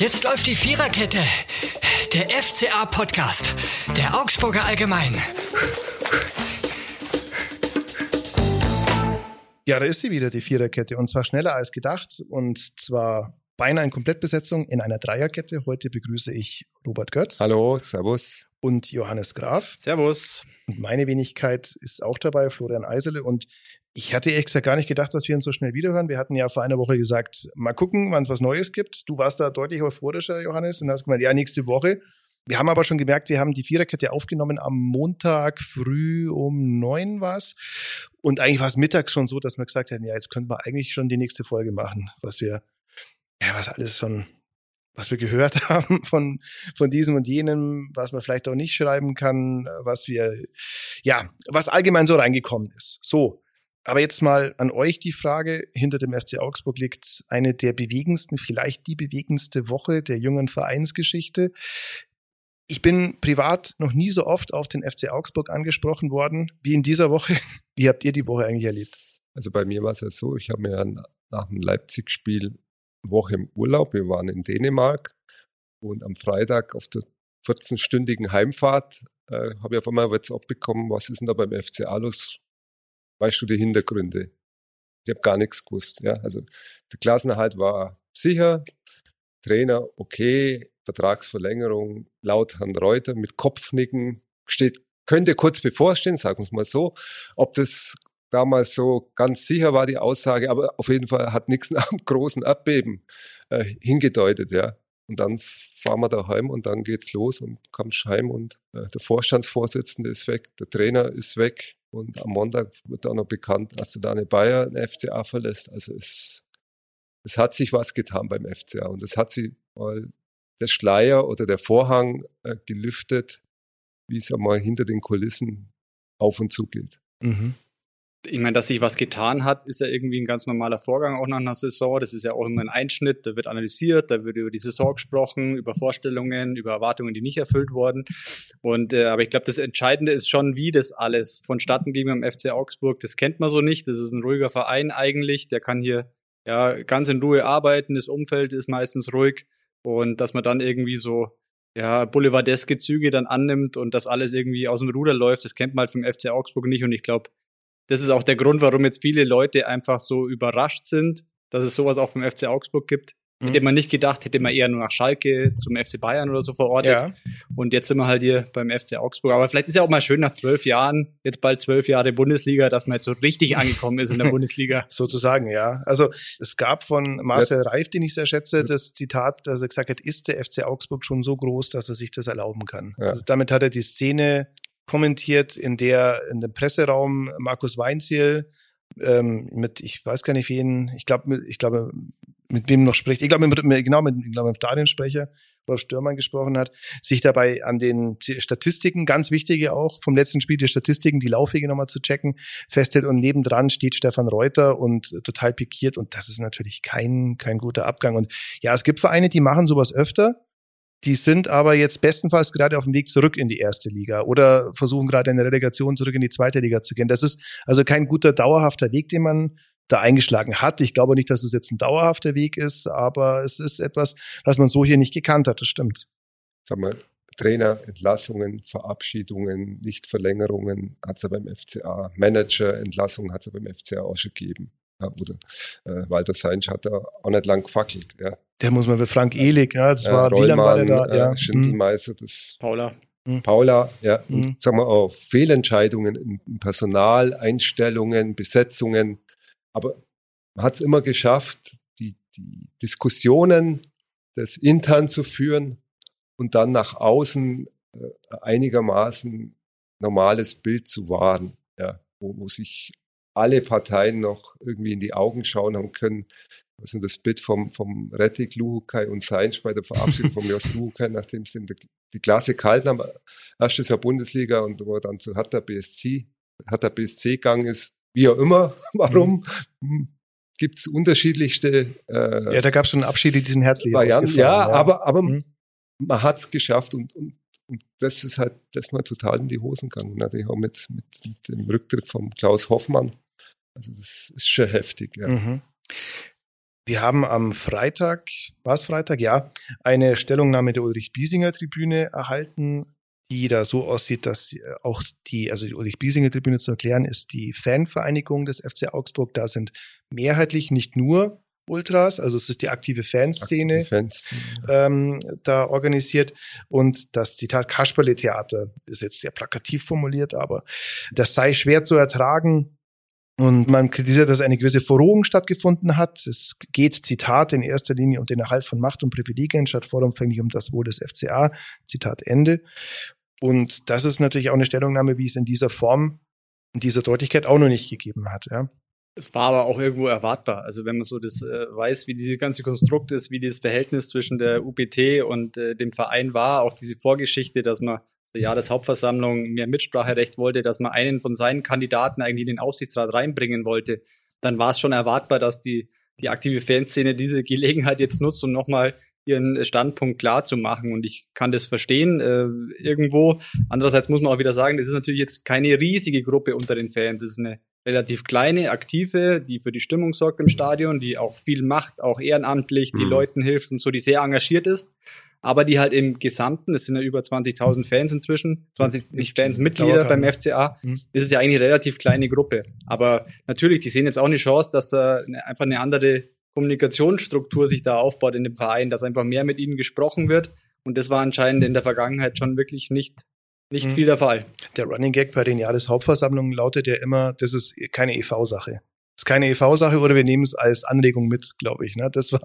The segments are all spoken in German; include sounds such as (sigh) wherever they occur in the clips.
Jetzt läuft die Viererkette. Der FCA-Podcast. Der Augsburger Allgemein. Ja, da ist sie wieder, die Viererkette. Und zwar schneller als gedacht. Und zwar beinahe in Komplettbesetzung in einer Dreierkette. Heute begrüße ich Robert Götz. Hallo, Servus. Und Johannes Graf. Servus. Und meine Wenigkeit ist auch dabei, Florian Eisele. Und ich hatte ehrlich gesagt gar nicht gedacht, dass wir uns so schnell wiederhören. Wir hatten ja vor einer Woche gesagt, mal gucken, wann es was Neues gibt. Du warst da deutlich euphorischer, Johannes, und hast gemeint, ja, nächste Woche. Wir haben aber schon gemerkt, wir haben die Viererkette aufgenommen am Montag früh um neun war's. Und eigentlich war es mittags schon so, dass wir gesagt haben, ja, jetzt könnten wir eigentlich schon die nächste Folge machen, was wir ja, was alles schon, was wir gehört (laughs) haben von, von diesem und jenem, was man vielleicht auch nicht schreiben kann, was wir, ja, was allgemein so reingekommen ist. So. Aber jetzt mal an euch die Frage. Hinter dem FC Augsburg liegt eine der bewegendsten, vielleicht die bewegendste Woche der jungen Vereinsgeschichte. Ich bin privat noch nie so oft auf den FC Augsburg angesprochen worden wie in dieser Woche. (laughs) Wie habt ihr die Woche eigentlich erlebt? Also bei mir war es ja so, ich habe mir nach dem Leipzig-Spiel Woche im Urlaub. Wir waren in Dänemark und am Freitag auf der 14-stündigen Heimfahrt äh, habe ich auf einmal WhatsApp bekommen, was ist denn da beim FCA los? Weißt du die Hintergründe? Ich habe gar nichts gewusst. Ja, also der Klassenerhalt war sicher, Trainer okay, Vertragsverlängerung laut Herrn Reuter mit Kopfnicken steht, könnte kurz bevorstehen, sagen wir mal so. Ob das damals so ganz sicher war die Aussage, aber auf jeden Fall hat nichts (laughs) nach einem großen Erdbeben äh, hingedeutet, ja. Und dann fahren wir daheim und dann geht's los und kommst heim und äh, der Vorstandsvorsitzende ist weg, der Trainer ist weg und am Montag wird auch noch bekannt, dass eine Bayer, eine FCA verlässt. Also es, es hat sich was getan beim FCA und es hat sich mal der Schleier oder der Vorhang äh, gelüftet, wie es einmal hinter den Kulissen auf und zu geht. Mhm ich meine, dass sich was getan hat, ist ja irgendwie ein ganz normaler Vorgang auch nach einer Saison. Das ist ja auch immer ein Einschnitt. Da wird analysiert, da wird über die Saison gesprochen, über Vorstellungen, über Erwartungen, die nicht erfüllt wurden. Und äh, aber ich glaube, das Entscheidende ist schon, wie das alles vonstatten ging beim FC Augsburg. Das kennt man so nicht. Das ist ein ruhiger Verein eigentlich. Der kann hier ja ganz in Ruhe arbeiten. Das Umfeld ist meistens ruhig und dass man dann irgendwie so ja, boulevardeske Züge dann annimmt und das alles irgendwie aus dem Ruder läuft, das kennt man halt vom FC Augsburg nicht. Und ich glaube, das ist auch der Grund, warum jetzt viele Leute einfach so überrascht sind, dass es sowas auch beim FC Augsburg gibt. Mhm. Hätte man nicht gedacht, hätte man eher nur nach Schalke zum FC Bayern oder so verortet. Ja. Und jetzt sind wir halt hier beim FC Augsburg. Aber vielleicht ist ja auch mal schön nach zwölf Jahren, jetzt bald zwölf Jahre Bundesliga, dass man jetzt so richtig angekommen ist in der (laughs) Bundesliga. Sozusagen, ja. Also es gab von Marcel Reif, den ich sehr schätze, das Zitat, dass er gesagt hat, ist der FC Augsburg schon so groß, dass er sich das erlauben kann. Ja. Also damit hat er die Szene kommentiert, in der in dem Presseraum Markus Weinziel ähm, mit, ich weiß gar nicht wen, ich glaube, ich glaube, mit wem noch spricht, ich glaube, mit, genau, mit, ich glaube, mit Stadionsprecher, Rolf Stürmann gesprochen hat, sich dabei an den Statistiken, ganz wichtige auch, vom letzten Spiel die Statistiken, die Laufwege nochmal zu checken, festhält und nebendran steht Stefan Reuter und total pikiert und das ist natürlich kein, kein guter Abgang und ja, es gibt Vereine, die machen sowas öfter, die sind aber jetzt bestenfalls gerade auf dem Weg zurück in die erste Liga oder versuchen gerade eine Relegation zurück in die zweite Liga zu gehen. Das ist also kein guter dauerhafter Weg, den man da eingeschlagen hat. Ich glaube nicht, dass es jetzt ein dauerhafter Weg ist, aber es ist etwas, was man so hier nicht gekannt hat. Das stimmt. Sag mal, Trainer, Entlassungen, Verabschiedungen, Nichtverlängerungen hat es ja beim FCA. Manager, Entlassungen hat es ja beim FCA auch schon gegeben. Ja, oder äh, Walter Seinsch hat da auch nicht lang gefackelt. Ja. Der muss man für Frank Ehlig, ja, das war, Rollmann, war der da? Ja. Äh, Schindelmeister, das Paula. Mhm. Paula, ja, mhm. und sagen wir auch Fehlentscheidungen in Personal, Einstellungen, Besetzungen. Aber man hat es immer geschafft, die, die Diskussionen das intern zu führen und dann nach außen äh, einigermaßen normales Bild zu wahren, ja, wo, wo sich alle Parteien noch irgendwie in die Augen schauen haben können. Also das Bild vom, vom Rettig, Luhukai und Seinsch bei der Verabschiedung von (laughs) Jos Luhukai, nachdem sie die Klasse gehalten haben, erstes Jahr Bundesliga und wo er dann zu Hertha BSC, Hertha BSC gegangen ist, wie auch immer, (laughs) warum, mhm. gibt es unterschiedlichste äh, Ja, da gab es schon Abschiede, die sind herzlich Varianten, ja, ja, aber, aber mhm. man hat es geschafft und, und das ist halt, dass man total in die Hosen gegangen. Natürlich auch mit, mit, mit dem Rücktritt von Klaus Hoffmann. Also das ist schon heftig, ja. Mhm. Wir haben am Freitag, war es Freitag? Ja, eine Stellungnahme der Ulrich-Biesinger-Tribüne erhalten, die da so aussieht, dass auch die, also die Ulrich-Biesinger-Tribüne zu erklären, ist die Fanvereinigung des FC Augsburg. Da sind mehrheitlich nicht nur Ultras, also es ist die aktive Fanszene, aktive Fanszene ähm, da organisiert. Und das Zitat Kasperle-Theater ist jetzt sehr plakativ formuliert, aber das sei schwer zu ertragen. Und man kritisiert, dass eine gewisse Verrohung stattgefunden hat. Es geht, Zitat, in erster Linie um den Erhalt von Macht und Privilegien statt vollumfänglich um das Wohl des FCA. Zitat Ende. Und das ist natürlich auch eine Stellungnahme, wie es in dieser Form, in dieser Deutlichkeit auch noch nicht gegeben hat. Ja. Es war aber auch irgendwo erwartbar. Also wenn man so das äh, weiß, wie dieses ganze Konstrukt ist, wie dieses Verhältnis zwischen der UPT und äh, dem Verein war, auch diese Vorgeschichte, dass man der Jahreshauptversammlung mehr Mitspracherecht wollte, dass man einen von seinen Kandidaten eigentlich in den Aufsichtsrat reinbringen wollte, dann war es schon erwartbar, dass die, die aktive Fanszene diese Gelegenheit jetzt nutzt, um nochmal ihren Standpunkt klar zu machen. Und ich kann das verstehen äh, irgendwo. Andererseits muss man auch wieder sagen, das ist natürlich jetzt keine riesige Gruppe unter den Fans. Das ist eine relativ kleine, aktive, die für die Stimmung sorgt im Stadion, die auch viel macht, auch ehrenamtlich, die mhm. Leuten hilft und so, die sehr engagiert ist. Aber die halt im Gesamten, das sind ja über 20.000 Fans inzwischen, 20, nicht Fans, Mitglieder beim FCA, mhm. ist es ja eigentlich eine relativ kleine Gruppe. Aber natürlich, die sehen jetzt auch eine Chance, dass da einfach eine andere Kommunikationsstruktur sich da aufbaut in dem Verein, dass einfach mehr mit ihnen gesprochen wird. Und das war anscheinend in der Vergangenheit schon wirklich nicht nicht mhm. viel der Fall. Der Running Gag bei den Jahreshauptversammlungen lautet ja immer, das ist keine EV-Sache ist keine EV-Sache oder wir nehmen es als Anregung mit, glaube ich. Ne? Das war,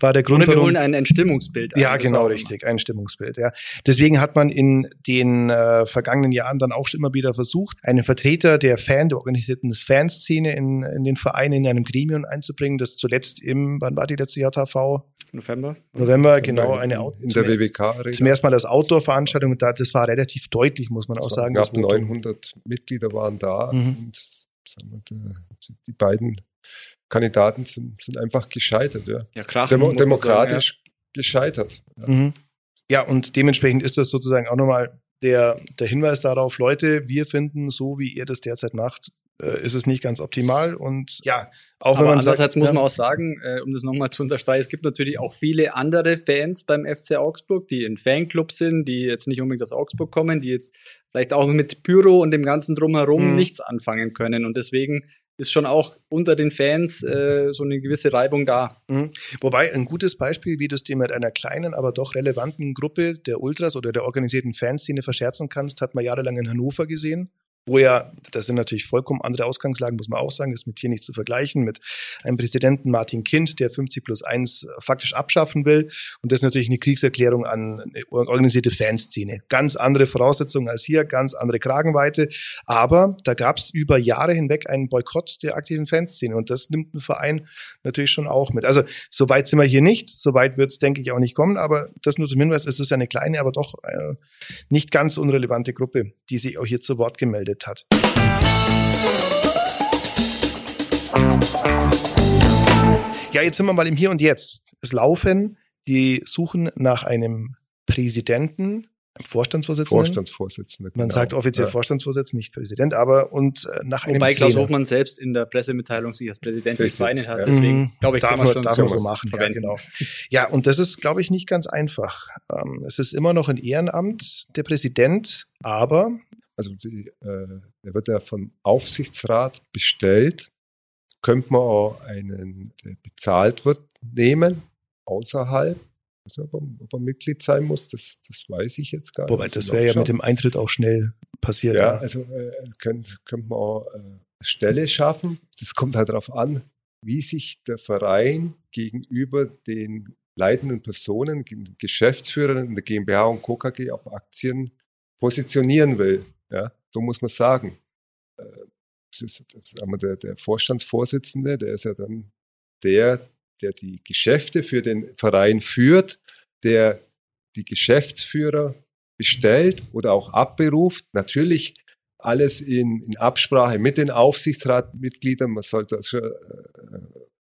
war der Grund. Oder wir holen ein, ein Stimmungsbild. Ja, genau, richtig, ein Stimmungsbild. Ja. Deswegen hat man in den äh, vergangenen Jahren dann auch immer wieder versucht, einen Vertreter der Fan, der organisierten Fanszene in, in den Verein, in einem Gremium einzubringen, das zuletzt im, wann war die letzte JHV? November. November, genau, eine In der WWK. Zum ersten Mal das Outdoor-Veranstaltung, das war relativ deutlich, muss man das auch sagen. Knapp 900 Mitglieder waren da mhm. und sagen wir, die beiden Kandidaten sind, sind einfach gescheitert. Ja, ja klar. Demo demokratisch sagen, ja. gescheitert. Ja. Mhm. ja, und dementsprechend ist das sozusagen auch nochmal der, der Hinweis darauf, Leute, wir finden, so wie ihr das derzeit macht, äh, ist es nicht ganz optimal. Und ja, auch Aber wenn man andererseits sagt, muss man auch sagen, äh, um das nochmal zu unterstreichen, es gibt natürlich auch viele andere Fans beim FC Augsburg, die in Fanclub sind, die jetzt nicht unbedingt aus Augsburg kommen, die jetzt vielleicht auch mit Pyro und dem ganzen drumherum mhm. nichts anfangen können. Und deswegen ist schon auch unter den Fans äh, so eine gewisse Reibung da. Mhm. Wobei ein gutes Beispiel, wie du es dir mit einer kleinen, aber doch relevanten Gruppe der Ultras oder der organisierten Fanszene verscherzen kannst, hat man jahrelang in Hannover gesehen wo ja, das sind natürlich vollkommen andere Ausgangslagen, muss man auch sagen, ist mit hier nicht zu vergleichen, mit einem Präsidenten Martin Kind, der 50 plus 1 faktisch abschaffen will. Und das ist natürlich eine Kriegserklärung an eine organisierte Fanszene. Ganz andere Voraussetzungen als hier, ganz andere Kragenweite. Aber da gab es über Jahre hinweg einen Boykott der aktiven Fanszene. Und das nimmt ein Verein natürlich schon auch mit. Also so weit sind wir hier nicht. So weit wird es, denke ich, auch nicht kommen. Aber das nur zum Hinweis, es ist eine kleine, aber doch äh, nicht ganz unrelevante Gruppe, die sich auch hier zu Wort gemeldet geredet hat. Ja, jetzt sind wir mal im Hier und Jetzt. Es laufen die Suchen nach einem Präsidenten, Vorstandsvorsitzenden. Vorstandsvorsitzende. Man genau. sagt offiziell ja. Vorstandsvorsitzender, nicht Präsident, aber und äh, nach einem Wobei Klaus Hofmann selbst in der Pressemitteilung sich als Präsident bezeichnet hat. Ja. Deswegen mhm. glaube ich, darf kann man schon darf so machen. Ja, genau. ja, und das ist, glaube ich, nicht ganz einfach. Ähm, es ist immer noch ein Ehrenamt, der Präsident, aber also die, äh, der wird ja vom Aufsichtsrat bestellt. Könnte man auch einen, der bezahlt wird, nehmen, außerhalb. Also ob, er, ob er Mitglied sein muss, das, das weiß ich jetzt gar nicht. Wobei, das wäre ja mit dem Eintritt auch schnell passiert. Ja, ja. also äh, könnte könnt man auch äh, Stelle schaffen. Das kommt halt darauf an, wie sich der Verein gegenüber den leitenden Personen, Geschäftsführern der GmbH und Co. KG auf Aktien positionieren will. Ja, so muss man sagen. Äh, das ist, das ist der, der Vorstandsvorsitzende, der ist ja dann der, der die Geschäfte für den Verein führt, der die Geschäftsführer bestellt oder auch abberuft. Natürlich alles in, in Absprache mit den Aufsichtsratmitgliedern. Man sollte also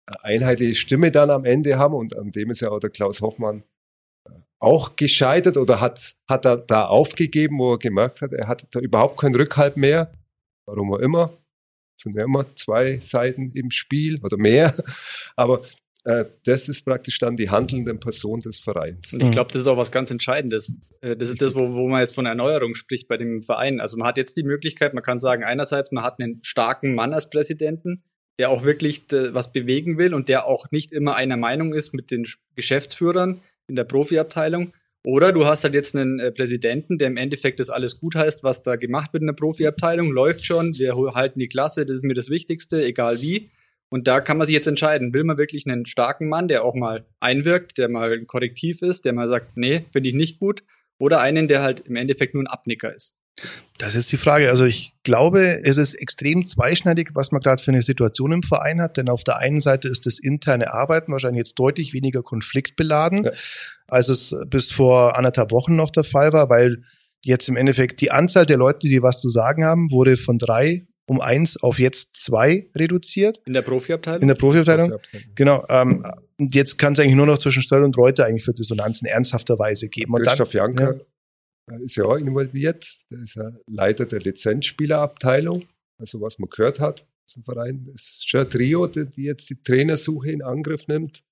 eine einheitliche Stimme dann am Ende haben und an dem ist ja auch der Klaus Hoffmann auch gescheitert oder hat, hat er da aufgegeben, wo er gemerkt hat, er hat da überhaupt keinen Rückhalt mehr. Warum auch immer. Es sind ja immer zwei Seiten im Spiel oder mehr. (laughs) Aber äh, das ist praktisch dann die handelnde Person des Vereins. Und ich glaube, das ist auch was ganz Entscheidendes. Äh, das ist das, wo, wo man jetzt von Erneuerung spricht bei dem Verein. Also man hat jetzt die Möglichkeit, man kann sagen, einerseits, man hat einen starken Mann als Präsidenten, der auch wirklich was bewegen will und der auch nicht immer einer Meinung ist mit den Geschäftsführern in der Profiabteilung. Oder du hast halt jetzt einen äh, Präsidenten, der im Endeffekt das alles gut heißt, was da gemacht wird in der Profiabteilung, läuft schon, wir halten die Klasse, das ist mir das Wichtigste, egal wie. Und da kann man sich jetzt entscheiden, will man wirklich einen starken Mann, der auch mal einwirkt, der mal Korrektiv ist, der mal sagt, nee, finde ich nicht gut, oder einen, der halt im Endeffekt nur ein Abnicker ist. Das ist die Frage. Also ich glaube, es ist extrem zweischneidig, was man gerade für eine Situation im Verein hat. Denn auf der einen Seite ist das interne Arbeiten wahrscheinlich jetzt deutlich weniger konfliktbeladen, ja. als es bis vor anderthalb Wochen noch der Fall war, weil jetzt im Endeffekt die Anzahl der Leute, die was zu sagen haben, wurde von drei um eins auf jetzt zwei reduziert. In der Profiabteilung? In der Profiabteilung. Profiabteilung. Genau. Ähm, und jetzt kann es eigentlich nur noch zwischen Stöll und Reuter eigentlich für Dissonanzen ernsthafterweise geben. Und Christoph dann, Janker ja ist ja auch involviert. Der ist ja Leiter der Lizenzspielerabteilung. Also was man gehört hat zum Verein, das ist schon ein Trio, die jetzt die Trainersuche in Angriff nimmt.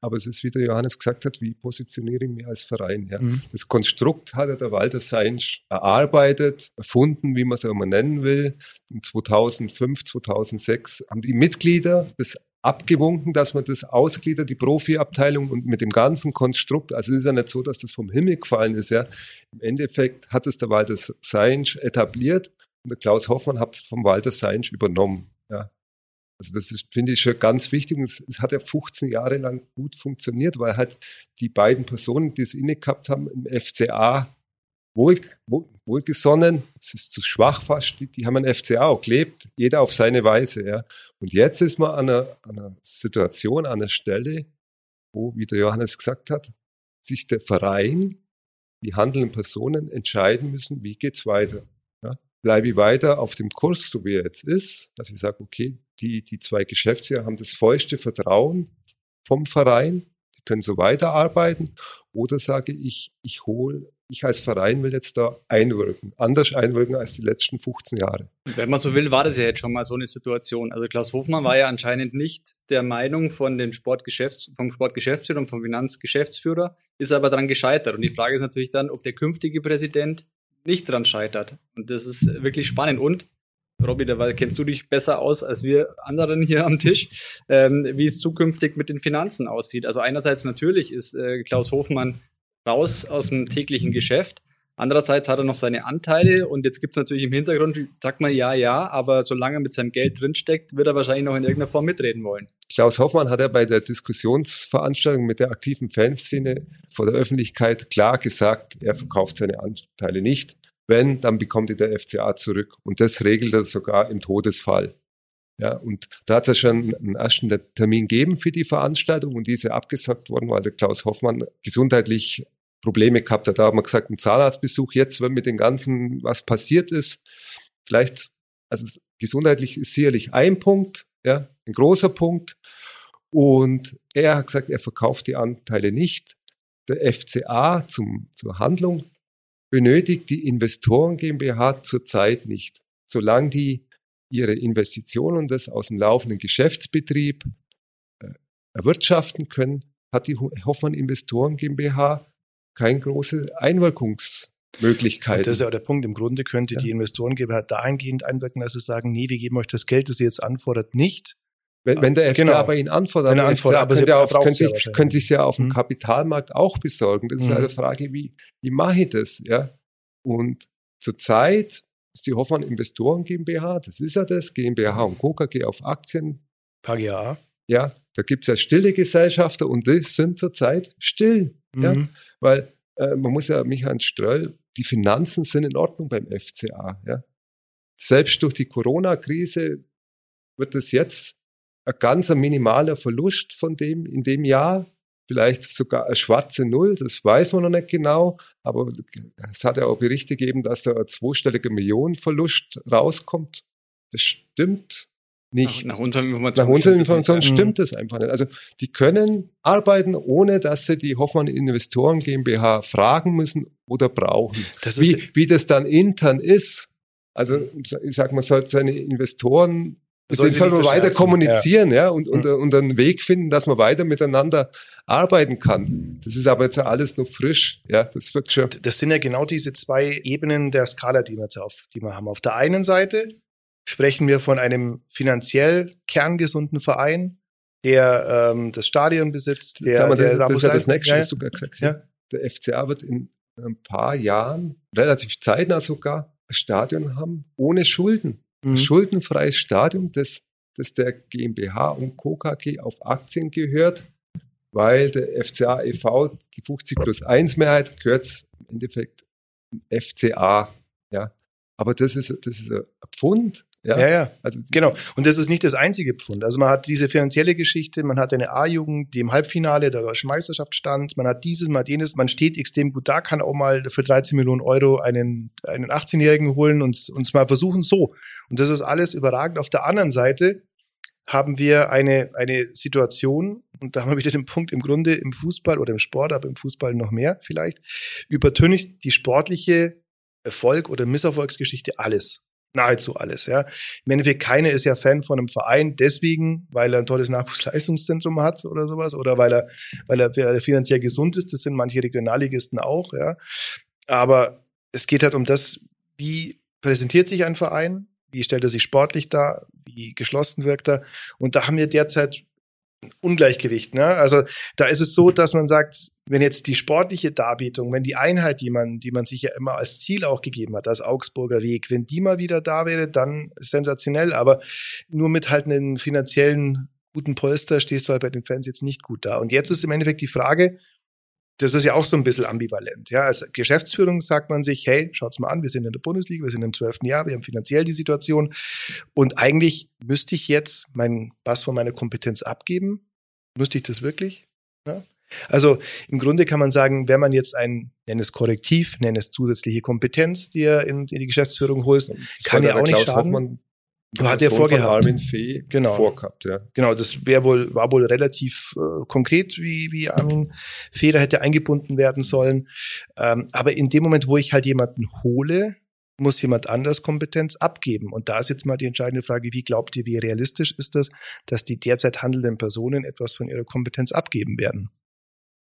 Aber es ist, wie der Johannes gesagt hat, wie positioniere ich mich als Verein? Ja. Mhm. Das Konstrukt hat ja der Walter Seinsch erarbeitet, erfunden, wie man es auch immer nennen will. In 2005, 2006 haben die Mitglieder des abgewunken, dass man das ausgliedert, die Profiabteilung und mit dem ganzen Konstrukt. Also es ist ja nicht so, dass das vom Himmel gefallen ist. Ja. Im Endeffekt hat es der Walter Seinsch etabliert und der Klaus Hoffmann hat es vom Walter Seinsch übernommen. Ja. Also das ist, finde ich, schon ganz wichtig. Und es, es, hat ja 15 Jahre lang gut funktioniert, weil halt die beiden Personen, die es inne gehabt haben, im FCA wohl, wohl, wohlgesonnen, es ist zu schwach fast, die, die haben ein FCA auch gelebt, jeder auf seine Weise. Ja. Und jetzt ist man an einer, an einer Situation, an einer Stelle, wo, wie der Johannes gesagt hat, sich der Verein, die handelnden Personen entscheiden müssen, wie geht's weiter. Ja. Bleibe ich weiter auf dem Kurs, so wie er jetzt ist, dass ich sage, okay, die, die zwei Geschäftsjahre haben das vollste Vertrauen vom Verein, die können so weiterarbeiten, oder sage ich, ich hole ich als Verein will jetzt da einwirken, anders einwirken als die letzten 15 Jahre. Wenn man so will, war das ja jetzt schon mal so eine Situation. Also Klaus Hofmann war ja anscheinend nicht der Meinung von den Sportgeschäfts vom Sportgeschäftsführer und vom Finanzgeschäftsführer, ist aber daran gescheitert. Und die Frage ist natürlich dann, ob der künftige Präsident nicht daran scheitert. Und das ist wirklich spannend. Und Robby, da kennst du dich besser aus als wir anderen hier am Tisch, ähm, wie es zukünftig mit den Finanzen aussieht. Also einerseits natürlich ist äh, Klaus Hofmann raus aus dem täglichen Geschäft. Andererseits hat er noch seine Anteile und jetzt gibt es natürlich im Hintergrund, sagt man ja, ja, aber solange er mit seinem Geld drinsteckt, wird er wahrscheinlich noch in irgendeiner Form mitreden wollen. Klaus Hoffmann hat ja bei der Diskussionsveranstaltung mit der aktiven Fanszene vor der Öffentlichkeit klar gesagt, er verkauft seine Anteile nicht. Wenn, dann bekommt er der FCA zurück. Und das regelt er sogar im Todesfall. Ja, und da hat es ja schon einen ersten Termin gegeben für die Veranstaltung und die ist ja abgesagt worden, weil der Klaus Hoffmann gesundheitlich Probleme gehabt hat. Da haben wir gesagt, ein Zahnarztbesuch jetzt, wenn mit dem Ganzen was passiert ist, vielleicht, also gesundheitlich ist sicherlich ein Punkt, ja, ein großer Punkt. Und er hat gesagt, er verkauft die Anteile nicht. Der FCA zum, zur Handlung benötigt die Investoren GmbH zurzeit nicht. Solange die ihre Investitionen das aus dem laufenden Geschäftsbetrieb äh, erwirtschaften können, hat die Hoffmann Investoren GmbH keine große Einwirkungsmöglichkeit. Das ist ja auch der Punkt. Im Grunde könnte ja. die Investoren GmbH dahingehend einwirken, dass sie sagen, nee, wir geben euch das Geld, das ihr jetzt anfordert, nicht. Wenn, wenn der FCA genau. bei Ihnen anfordert, aber FCA aber können, auf, können, sich, können sich ja auf dem mhm. Kapitalmarkt auch besorgen. Das ist mhm. eine Frage, wie, wie mache ich das? Ja? Und zurzeit ist die Hoffmann Investoren GmbH, das ist ja das, GmbH und Co. KG auf Aktien. KGA. Ja, da gibt es ja stille Gesellschafter und die sind zurzeit still. Mhm. Ja, weil äh, man muss ja, Michael Ströll, die Finanzen sind in Ordnung beim FCA. Ja. Selbst durch die Corona-Krise wird es jetzt ein ganz minimaler Verlust von dem in dem Jahr vielleicht sogar eine schwarze Null, das weiß man noch nicht genau, aber es hat ja auch Berichte gegeben, dass da ein zweistelliger Millionenverlust rauskommt. Das stimmt nicht. Nach, nach unseren Informationen, nach unseren Informationen stimmt das einfach nicht. Also die können arbeiten, ohne dass sie die Hoffmann Investoren GmbH fragen müssen oder brauchen. wie, wie das dann intern ist, also ich sag, man sollte seine Investoren den soll man weiter kommunizieren, ja, ja und, und, und einen Weg finden, dass man weiter miteinander arbeiten kann. Das ist aber jetzt ja alles noch frisch, ja, das wird schon. Das sind ja genau diese zwei Ebenen der Skala, die wir jetzt auf, die wir haben. Auf der einen Seite sprechen wir von einem finanziell kerngesunden Verein, der ähm, das Stadion besitzt. Der, wir, der das, das ist ja das nächste, was du gesagt hast. Ja. Der FCA wird in ein paar Jahren, relativ zeitnah sogar, ein Stadion haben, ohne Schulden. Mhm. Schuldenfreies Stadion, das, das der GmbH und Co. KG auf Aktien gehört, weil der FCA e.V., die 50 plus 1 Mehrheit, gehört im Endeffekt FCA. Ja. Aber das ist, das ist ein Pfund, ja, ja, ja. Also, genau. Und das ist nicht das einzige Pfund. Also man hat diese finanzielle Geschichte, man hat eine A-Jugend, die im Halbfinale der deutschen Meisterschaft stand, man hat dieses, man hat jenes, man steht extrem gut da, kann auch mal für 13 Millionen Euro einen, einen 18-Jährigen holen und uns mal versuchen so. Und das ist alles überragend. Auf der anderen Seite haben wir eine, eine Situation, und da haben wir wieder den Punkt im Grunde im Fußball oder im Sport, aber im Fußball noch mehr vielleicht, übertönigt die sportliche Erfolg oder Misserfolgsgeschichte alles nahezu alles. Ja. Im Endeffekt, keine ist ja Fan von einem Verein deswegen, weil er ein tolles Nachwuchsleistungszentrum hat oder sowas oder weil er, weil er, weil er finanziell gesund ist. Das sind manche Regionalligisten auch. Ja. Aber es geht halt um das, wie präsentiert sich ein Verein, wie stellt er sich sportlich dar, wie geschlossen wirkt er. Und da haben wir derzeit Ungleichgewicht. Ne? Also da ist es so, dass man sagt, wenn jetzt die sportliche Darbietung, wenn die Einheit, die man, die man sich ja immer als Ziel auch gegeben hat, als Augsburger Weg, wenn die mal wieder da wäre, dann sensationell. Aber nur mit halt einem finanziellen guten Polster stehst du halt bei den Fans jetzt nicht gut da. Und jetzt ist im Endeffekt die Frage, das ist ja auch so ein bisschen ambivalent. Ja, als Geschäftsführung sagt man sich, hey, schaut's mal an, wir sind in der Bundesliga, wir sind im zwölften Jahr, wir haben finanziell die Situation. Und eigentlich müsste ich jetzt meinen Bass von meiner Kompetenz abgeben. Müsste ich das wirklich? Ja? Also im Grunde kann man sagen, wenn man jetzt ein, nenn es Korrektiv, nenn es zusätzliche Kompetenz, die er in, in die Geschäftsführung holst, kann ja auch nicht schaden. Hoffmann Du hat ja vorgehabt. Armin Fee genau. vorgehabt, ja. Genau, das wäre wohl, war wohl relativ äh, konkret, wie, wie Armin Fee da hätte eingebunden werden sollen. Ähm, aber in dem Moment, wo ich halt jemanden hole, muss jemand anders Kompetenz abgeben. Und da ist jetzt mal die entscheidende Frage, wie glaubt ihr, wie realistisch ist das, dass die derzeit handelnden Personen etwas von ihrer Kompetenz abgeben werden?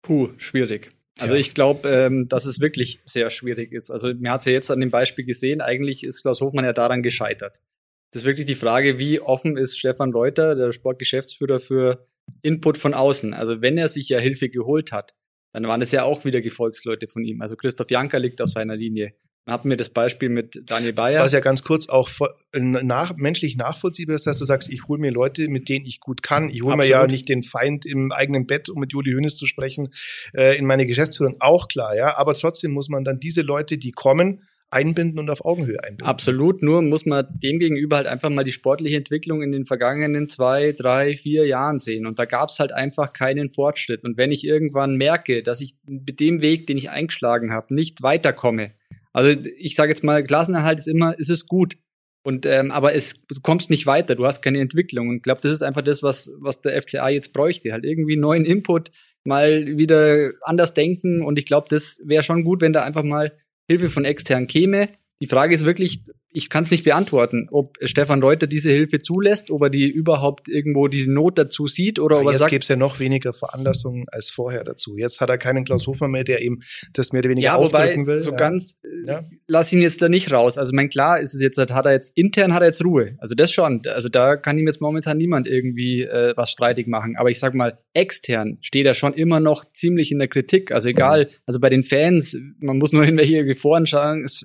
Puh, schwierig. Also ja. ich glaube, ähm, dass es wirklich sehr schwierig ist. Also mir hat es ja jetzt an dem Beispiel gesehen, eigentlich ist Klaus Hofmann ja daran gescheitert. Das ist wirklich die Frage, wie offen ist Stefan Reuter, der Sportgeschäftsführer, für Input von außen? Also wenn er sich ja Hilfe geholt hat, dann waren es ja auch wieder Gefolgsleute von ihm. Also Christoph Janker liegt auf seiner Linie. Hatten wir das Beispiel mit Daniel Bayer. Was ja ganz kurz auch nach, menschlich nachvollziehbar ist, dass du sagst, ich hole mir Leute, mit denen ich gut kann. Ich hole mir ja nicht den Feind im eigenen Bett, um mit Juli Hönes zu sprechen, äh, in meine Geschäftsführung. Auch klar, ja. Aber trotzdem muss man dann diese Leute, die kommen, einbinden und auf Augenhöhe einbinden. Absolut, nur muss man dem gegenüber halt einfach mal die sportliche Entwicklung in den vergangenen zwei, drei, vier Jahren sehen. Und da gab es halt einfach keinen Fortschritt. Und wenn ich irgendwann merke, dass ich mit dem Weg, den ich eingeschlagen habe, nicht weiterkomme, also ich sage jetzt mal, Klassenerhalt ist immer, ist es gut. Und ähm, aber es, du kommst nicht weiter, du hast keine Entwicklung. Und ich glaube, das ist einfach das, was, was der FCA jetzt bräuchte. Halt irgendwie neuen Input, mal wieder anders denken. Und ich glaube, das wäre schon gut, wenn da einfach mal Hilfe von extern käme. Die Frage ist wirklich, ich kann es nicht beantworten, ob Stefan Reuter diese Hilfe zulässt, ob er die überhaupt irgendwo diese Not dazu sieht oder ob er jetzt sagt. Jetzt gäbe es ja noch weniger Veranlassungen als vorher dazu. Jetzt hat er keinen Klaus Hofer mehr, der ihm das mehr oder weniger ja, aufdrücken will. So ja. ganz, äh, ja. lass ihn jetzt da nicht raus. Also mein klar ist es jetzt, hat er jetzt intern hat er jetzt Ruhe. Also das schon. Also da kann ihm jetzt momentan niemand irgendwie äh, was streitig machen. Aber ich sag mal, extern steht er schon immer noch ziemlich in der Kritik. Also egal, also bei den Fans, man muss nur in welche Foren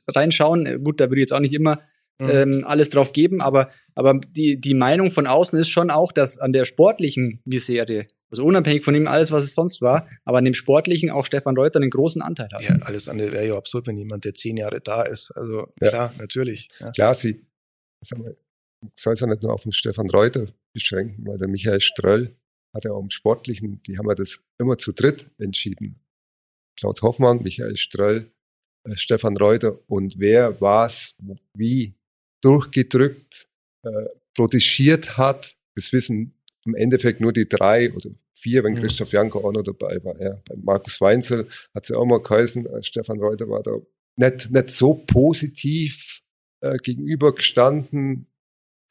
reinschauen. Gut, da würde ich jetzt auch nicht immer mhm. ähm, alles drauf geben, aber, aber die, die Meinung von außen ist schon auch, dass an der sportlichen Misere, also unabhängig von dem alles, was es sonst war, aber an dem sportlichen auch Stefan Reuter einen großen Anteil hat. Ja, alles andere wäre ja absurd, wenn jemand, der zehn Jahre da ist. Also ja. klar, natürlich. Ja. Klar, sie, sag mal, soll es ja nicht nur auf den Stefan Reuter beschränken, weil der Michael Ströll hat ja auch im Sportlichen, die haben ja das immer zu dritt entschieden. Klaus Hoffmann, Michael Ströll, äh, Stefan Reuter und wer was wie durchgedrückt, äh, protegiert hat. Das wissen im Endeffekt nur die drei oder vier, wenn mhm. Christoph Janko auch noch dabei war. Ja. Bei Markus Weinzel hat es ja auch mal geheißen, äh, Stefan Reuter war da nicht, nicht so positiv äh, gegenübergestanden.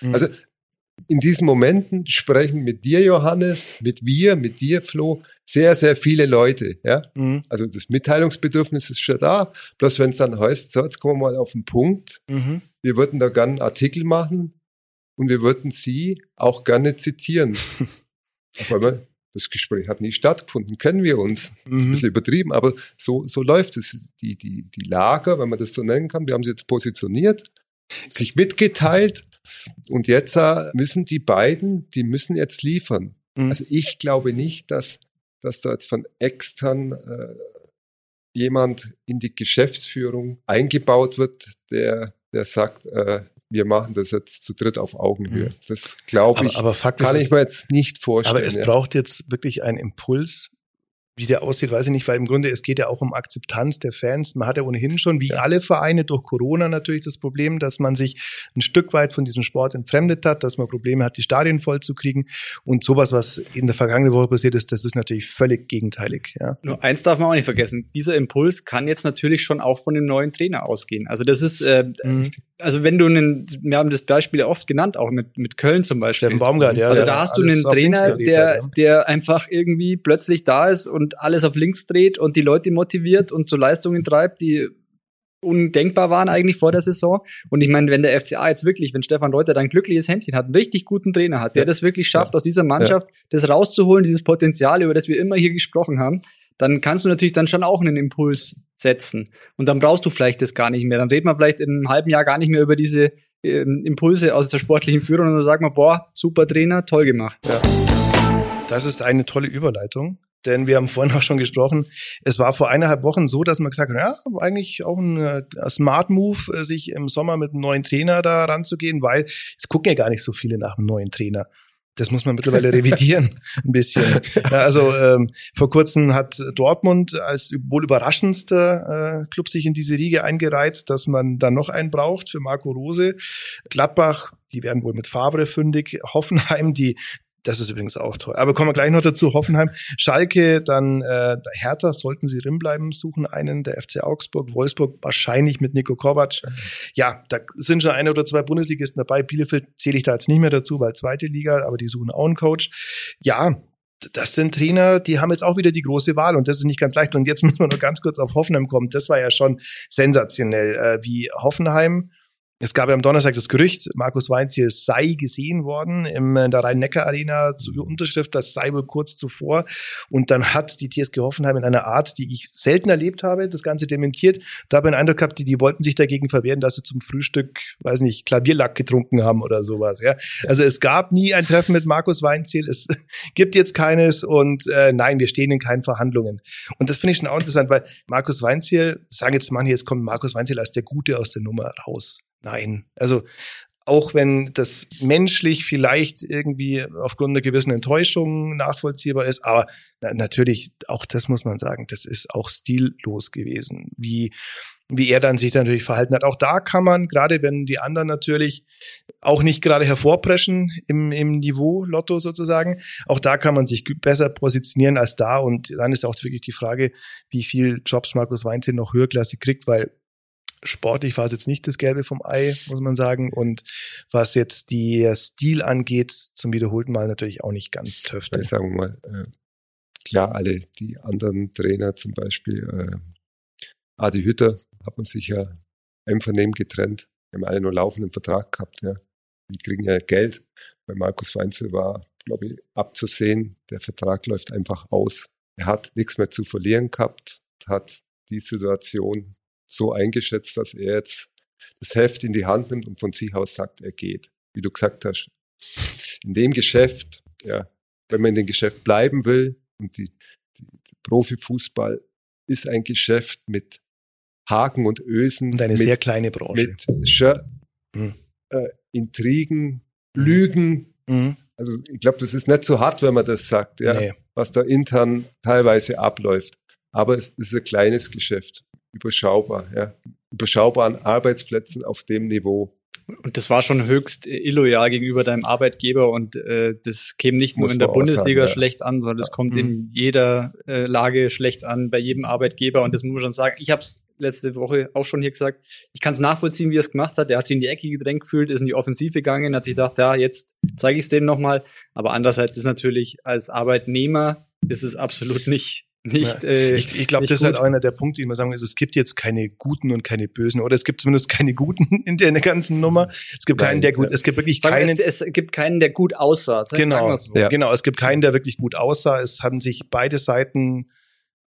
Mhm. Also in diesen Momenten sprechen mit dir, Johannes, mit wir, mit dir, Flo, sehr, sehr viele Leute. Ja? Mhm. Also das Mitteilungsbedürfnis ist schon da. Bloß wenn es dann heißt, so, jetzt kommen wir mal auf den Punkt. Mhm. Wir würden da gerne einen Artikel machen und wir würden Sie auch gerne zitieren. (laughs) auf einmal, das Gespräch hat nie stattgefunden, kennen wir uns. Das ist ein mhm. bisschen übertrieben, aber so, so läuft es. Die, die, die Lager, wenn man das so nennen kann, wir haben sie jetzt positioniert, sich mitgeteilt und jetzt äh, müssen die beiden, die müssen jetzt liefern. Mhm. Also ich glaube nicht, dass, dass da jetzt von extern äh, jemand in die Geschäftsführung eingebaut wird, der, der sagt, äh, wir machen das jetzt zu dritt auf Augenhöhe. Mhm. Das glaube ich, aber, aber kann ich mir jetzt nicht vorstellen. Aber es ja. braucht jetzt wirklich einen Impuls wie der aussieht, weiß ich nicht, weil im Grunde es geht ja auch um Akzeptanz der Fans. Man hat ja ohnehin schon, wie ja. alle Vereine, durch Corona natürlich das Problem, dass man sich ein Stück weit von diesem Sport entfremdet hat, dass man Probleme hat, die Stadien voll zu kriegen. Und sowas, was in der vergangenen Woche passiert ist, das ist natürlich völlig gegenteilig. Ja. Nur eins darf man auch nicht vergessen. Dieser Impuls kann jetzt natürlich schon auch von dem neuen Trainer ausgehen. Also das ist, äh, mhm. Also wenn du einen, wir haben das Beispiel ja oft genannt, auch mit, mit Köln zum Beispiel. Steffen Baumgart, ja. Also da hast du einen Trainer, der, der einfach irgendwie plötzlich da ist und alles auf links dreht und die Leute motiviert und zu Leistungen treibt, die undenkbar waren eigentlich vor der Saison. Und ich meine, wenn der FCA jetzt wirklich, wenn Stefan Reuter dann ein glückliches Händchen hat, einen richtig guten Trainer hat, der ja. das wirklich schafft, ja. aus dieser Mannschaft das rauszuholen, dieses Potenzial, über das wir immer hier gesprochen haben, dann kannst du natürlich dann schon auch einen Impuls setzen. Und dann brauchst du vielleicht das gar nicht mehr. Dann redet man vielleicht in einem halben Jahr gar nicht mehr über diese ähm, Impulse aus der sportlichen Führung und dann sagt man, boah, super Trainer, toll gemacht. Ja. Das ist eine tolle Überleitung denn wir haben vorhin auch schon gesprochen, es war vor eineinhalb Wochen so, dass man gesagt hat, ja, eigentlich auch ein, ein äh, Smart Move, äh, sich im Sommer mit einem neuen Trainer da ranzugehen, weil es gucken ja gar nicht so viele nach einem neuen Trainer. Das muss man mittlerweile revidieren, (laughs) ein bisschen. Ja, also ähm, vor kurzem hat Dortmund als wohl überraschendster äh, Club sich in diese Riege eingereiht, dass man da noch einen braucht für Marco Rose. Gladbach, die werden wohl mit Favre fündig. Hoffenheim, die das ist übrigens auch toll. Aber kommen wir gleich noch dazu. Hoffenheim, Schalke, dann äh, Hertha, sollten sie drin bleiben, suchen einen, der FC Augsburg, Wolfsburg, wahrscheinlich mit Nico Kovac. Ja, da sind schon eine oder zwei Bundesligisten dabei. Bielefeld zähle ich da jetzt nicht mehr dazu, weil zweite Liga, aber die suchen auch einen Coach. Ja, das sind Trainer, die haben jetzt auch wieder die große Wahl und das ist nicht ganz leicht. Und jetzt (laughs) müssen wir noch ganz kurz auf Hoffenheim kommen. Das war ja schon sensationell, äh, wie Hoffenheim es gab ja am Donnerstag das Gerücht, Markus Weinziel sei gesehen worden im, in der Rhein-Neckar-Arena zur Unterschrift, das sei wohl kurz zuvor. Und dann hat die TSG Hoffenheim in einer Art, die ich selten erlebt habe, das Ganze dementiert. Da habe ich den Eindruck gehabt, die, die wollten sich dagegen verwehren, dass sie zum Frühstück, weiß nicht, Klavierlack getrunken haben oder sowas. Ja. Also es gab nie ein Treffen mit Markus Weinziel, es (laughs) gibt jetzt keines und äh, nein, wir stehen in keinen Verhandlungen. Und das finde ich schon auch interessant, weil Markus Weinziel, sagen jetzt manche, jetzt kommt Markus Weinziel als der Gute aus der Nummer raus. Nein. Also auch wenn das menschlich vielleicht irgendwie aufgrund einer gewissen Enttäuschung nachvollziehbar ist, aber natürlich, auch das muss man sagen, das ist auch stillos gewesen, wie, wie er dann sich natürlich verhalten hat. Auch da kann man, gerade wenn die anderen natürlich auch nicht gerade hervorpreschen im, im Niveau Lotto sozusagen, auch da kann man sich besser positionieren als da und dann ist auch wirklich die Frage, wie viel Jobs Markus Weinzel noch höherklassig kriegt, weil sportlich war es jetzt nicht das Gelbe vom Ei, muss man sagen. Und was jetzt die Stil angeht, zum wiederholten Mal natürlich auch nicht ganz töfte. Ich sage mal, äh, klar, alle die anderen Trainer, zum Beispiel äh, Adi Hütter, hat man sich ja einvernehmen getrennt. Wir haben alle nur laufenden Vertrag gehabt, ja. Die kriegen ja Geld. Bei Markus Weinzel war, glaube ich, abzusehen, der Vertrag läuft einfach aus. Er hat nichts mehr zu verlieren gehabt, hat die Situation so eingeschätzt, dass er jetzt das Heft in die Hand nimmt und von sich aus sagt, er geht. Wie du gesagt hast, in dem Geschäft, ja, wenn man in dem Geschäft bleiben will und die, die, die Profifußball ist ein Geschäft mit Haken und Ösen. Und eine mit, sehr kleine Branche. Mit Sch mhm. äh, Intrigen. Lügen. Mhm. Also ich glaube, das ist nicht so hart, wenn man das sagt, ja, nee. was da intern teilweise abläuft. Aber es ist ein kleines Geschäft überschaubar, ja. Überschaubaren Arbeitsplätzen auf dem Niveau. Und das war schon höchst illoyal gegenüber deinem Arbeitgeber und äh, das käme nicht nur in der Bundesliga ja. schlecht an, sondern es ja. kommt mhm. in jeder äh, Lage schlecht an, bei jedem Arbeitgeber und das muss man schon sagen. Ich habe es letzte Woche auch schon hier gesagt, ich kann es nachvollziehen, wie er es gemacht hat. Er hat sich in die Ecke gedrängt gefühlt, ist in die Offensive gegangen, hat sich gedacht, ja, jetzt zeige ich es denen nochmal. Aber andererseits ist natürlich als Arbeitnehmer ist es absolut nicht nicht. Ja. Äh, ich ich glaube, das ist halt einer der Punkte, die man sagen muss, es gibt jetzt keine guten und keine bösen, oder es gibt zumindest keine guten (laughs) in der ganzen Nummer. Es gibt Nein, keinen, der gut, ja. es gibt wirklich keinen. Es, es, gibt keinen, der gut aussah. Genau, so. ja. genau. Es gibt keinen, der wirklich gut aussah. Es haben sich beide Seiten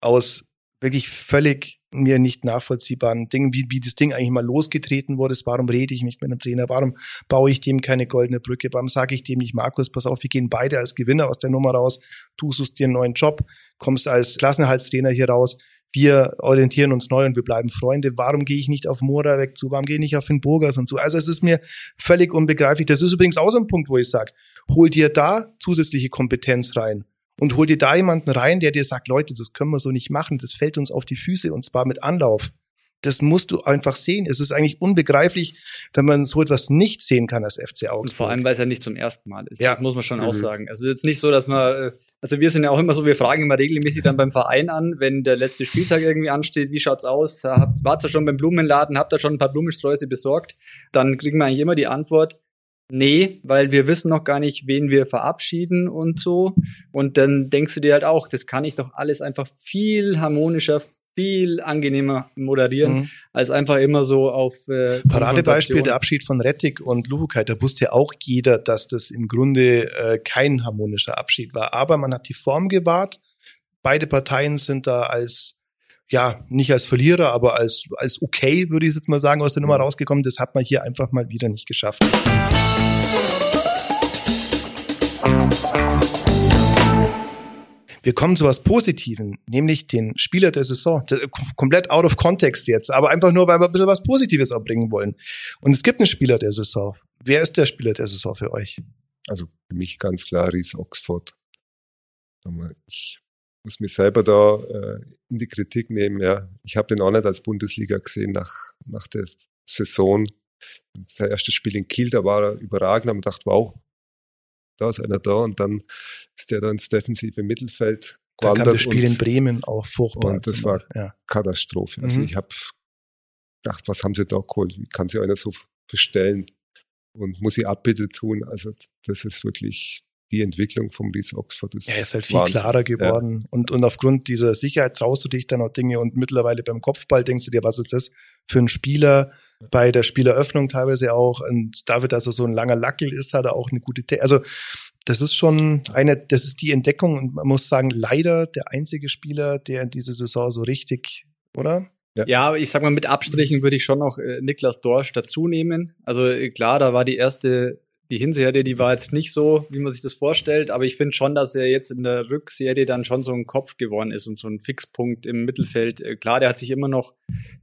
aus wirklich völlig mir nicht nachvollziehbaren Dingen, wie, wie das Ding eigentlich mal losgetreten wurde. Warum rede ich nicht mit einem Trainer? Warum baue ich dem keine goldene Brücke? Warum sage ich dem nicht, Markus, pass auf, wir gehen beide als Gewinner aus der Nummer raus. Du suchst dir einen neuen Job, kommst als Klassenhaltstrainer hier raus. Wir orientieren uns neu und wir bleiben Freunde. Warum gehe ich nicht auf Mora weg zu? Warum gehe ich nicht auf den Burgers und so? Also es ist mir völlig unbegreiflich. Das ist übrigens auch so ein Punkt, wo ich sage, hol dir da zusätzliche Kompetenz rein und hol dir da jemanden rein, der dir sagt, Leute, das können wir so nicht machen, das fällt uns auf die Füße und zwar mit Anlauf. Das musst du einfach sehen. Es ist eigentlich unbegreiflich, wenn man so etwas nicht sehen kann als FC Augsburg. Und vor allem, weil es ja nicht zum ersten Mal ist. Ja. Das muss man schon mhm. auch sagen. Also jetzt nicht so, dass man, äh, also wir sind ja auch immer so, wir fragen immer regelmäßig dann beim Verein an, wenn der letzte Spieltag irgendwie ansteht, wie schaut's aus? Habt, wart ihr schon beim Blumenladen, habt ihr schon ein paar Blumensträuße besorgt? Dann kriegen wir eigentlich immer die Antwort, Nee, weil wir wissen noch gar nicht, wen wir verabschieden und so. Und dann denkst du dir halt auch, das kann ich doch alles einfach viel harmonischer, viel angenehmer moderieren, mhm. als einfach immer so auf äh, Paradebeispiel der Abschied von Rettig und Luhukai, da wusste ja auch jeder, dass das im Grunde äh, kein harmonischer Abschied war. Aber man hat die Form gewahrt. Beide Parteien sind da als ja, nicht als Verlierer, aber als, als okay, würde ich jetzt mal sagen, aus der Nummer mhm. rausgekommen. Das hat man hier einfach mal wieder nicht geschafft. Wir kommen zu was Positiven, nämlich den Spieler der Saison. Komplett out of context jetzt, aber einfach nur, weil wir ein bisschen was Positives abbringen wollen. Und es gibt einen Spieler der Saison. Wer ist der Spieler der Saison für euch? Also für mich ganz klar Ries Oxford. Ich muss mich selber da äh, in die Kritik nehmen. Ja, ich habe den auch nicht als Bundesliga gesehen nach nach der Saison. Das erste Spiel in Kiel, da war er überragend. und dachte, wow, da ist einer da und dann ist der da ins defensive Mittelfeld da kam das Spiel und, in Bremen auch furchtbar. Und das war ja. Katastrophe. Also mhm. ich habe gedacht, was haben sie da geholt? Wie kann sie einer so verstellen? Und muss ich Abbitte tun? Also das ist wirklich die Entwicklung vom Ries Oxford ist. Er ist halt viel Wahnsinn. klarer geworden. Ja. Und, und aufgrund dieser Sicherheit traust du dich dann auch Dinge und mittlerweile beim Kopfball denkst du dir, was ist das für ein Spieler? Bei der Spieleröffnung teilweise auch. Und dafür, dass er so ein langer Lackel ist, hat er auch eine gute, Te also, das ist schon eine, das ist die Entdeckung und man muss sagen, leider der einzige Spieler, der in dieser Saison so richtig, oder? Ja. ja, ich sag mal, mit Abstrichen würde ich schon noch äh, Niklas Dorsch dazu nehmen. Also äh, klar, da war die erste die Hinserie, die war jetzt nicht so, wie man sich das vorstellt, aber ich finde schon, dass er jetzt in der Rückserie dann schon so ein Kopf geworden ist und so ein Fixpunkt im Mittelfeld. Äh, klar, der hat sich immer noch,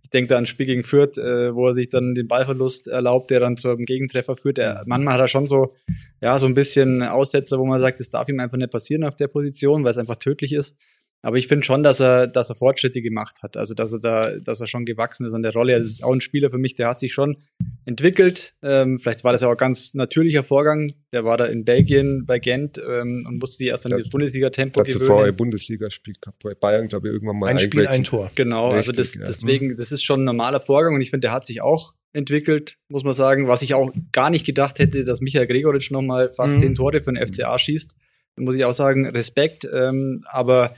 ich denke da an Spiel gegen Fürth, äh, wo er sich dann den Ballverlust erlaubt, der dann zum Gegentreffer führt. Er, manchmal hat er schon so, ja, so ein bisschen Aussetzer, wo man sagt, das darf ihm einfach nicht passieren auf der Position, weil es einfach tödlich ist. Aber ich finde schon, dass er, dass er Fortschritte gemacht hat. Also, dass er da, dass er schon gewachsen ist an der Rolle. Das ist auch ein Spieler für mich, der hat sich schon entwickelt. Ähm, vielleicht war das ja auch ein ganz natürlicher Vorgang. Der war da in Belgien bei Gent ähm, und musste sich erst an das Bundesliga-Tempo gewöhnen. zuvor ein Bundesliga-Spiel gehabt, bei Bayern, glaube ich, irgendwann mal ein Spiel, ein Tor. Genau, also Richtig, also das, ja. deswegen, das ist schon ein normaler Vorgang und ich finde, der hat sich auch entwickelt, muss man sagen, was ich auch gar nicht gedacht hätte, dass Michael Gregoritsch nochmal fast mhm. zehn Tore für den FCA schießt. Da muss ich auch sagen, Respekt, ähm, aber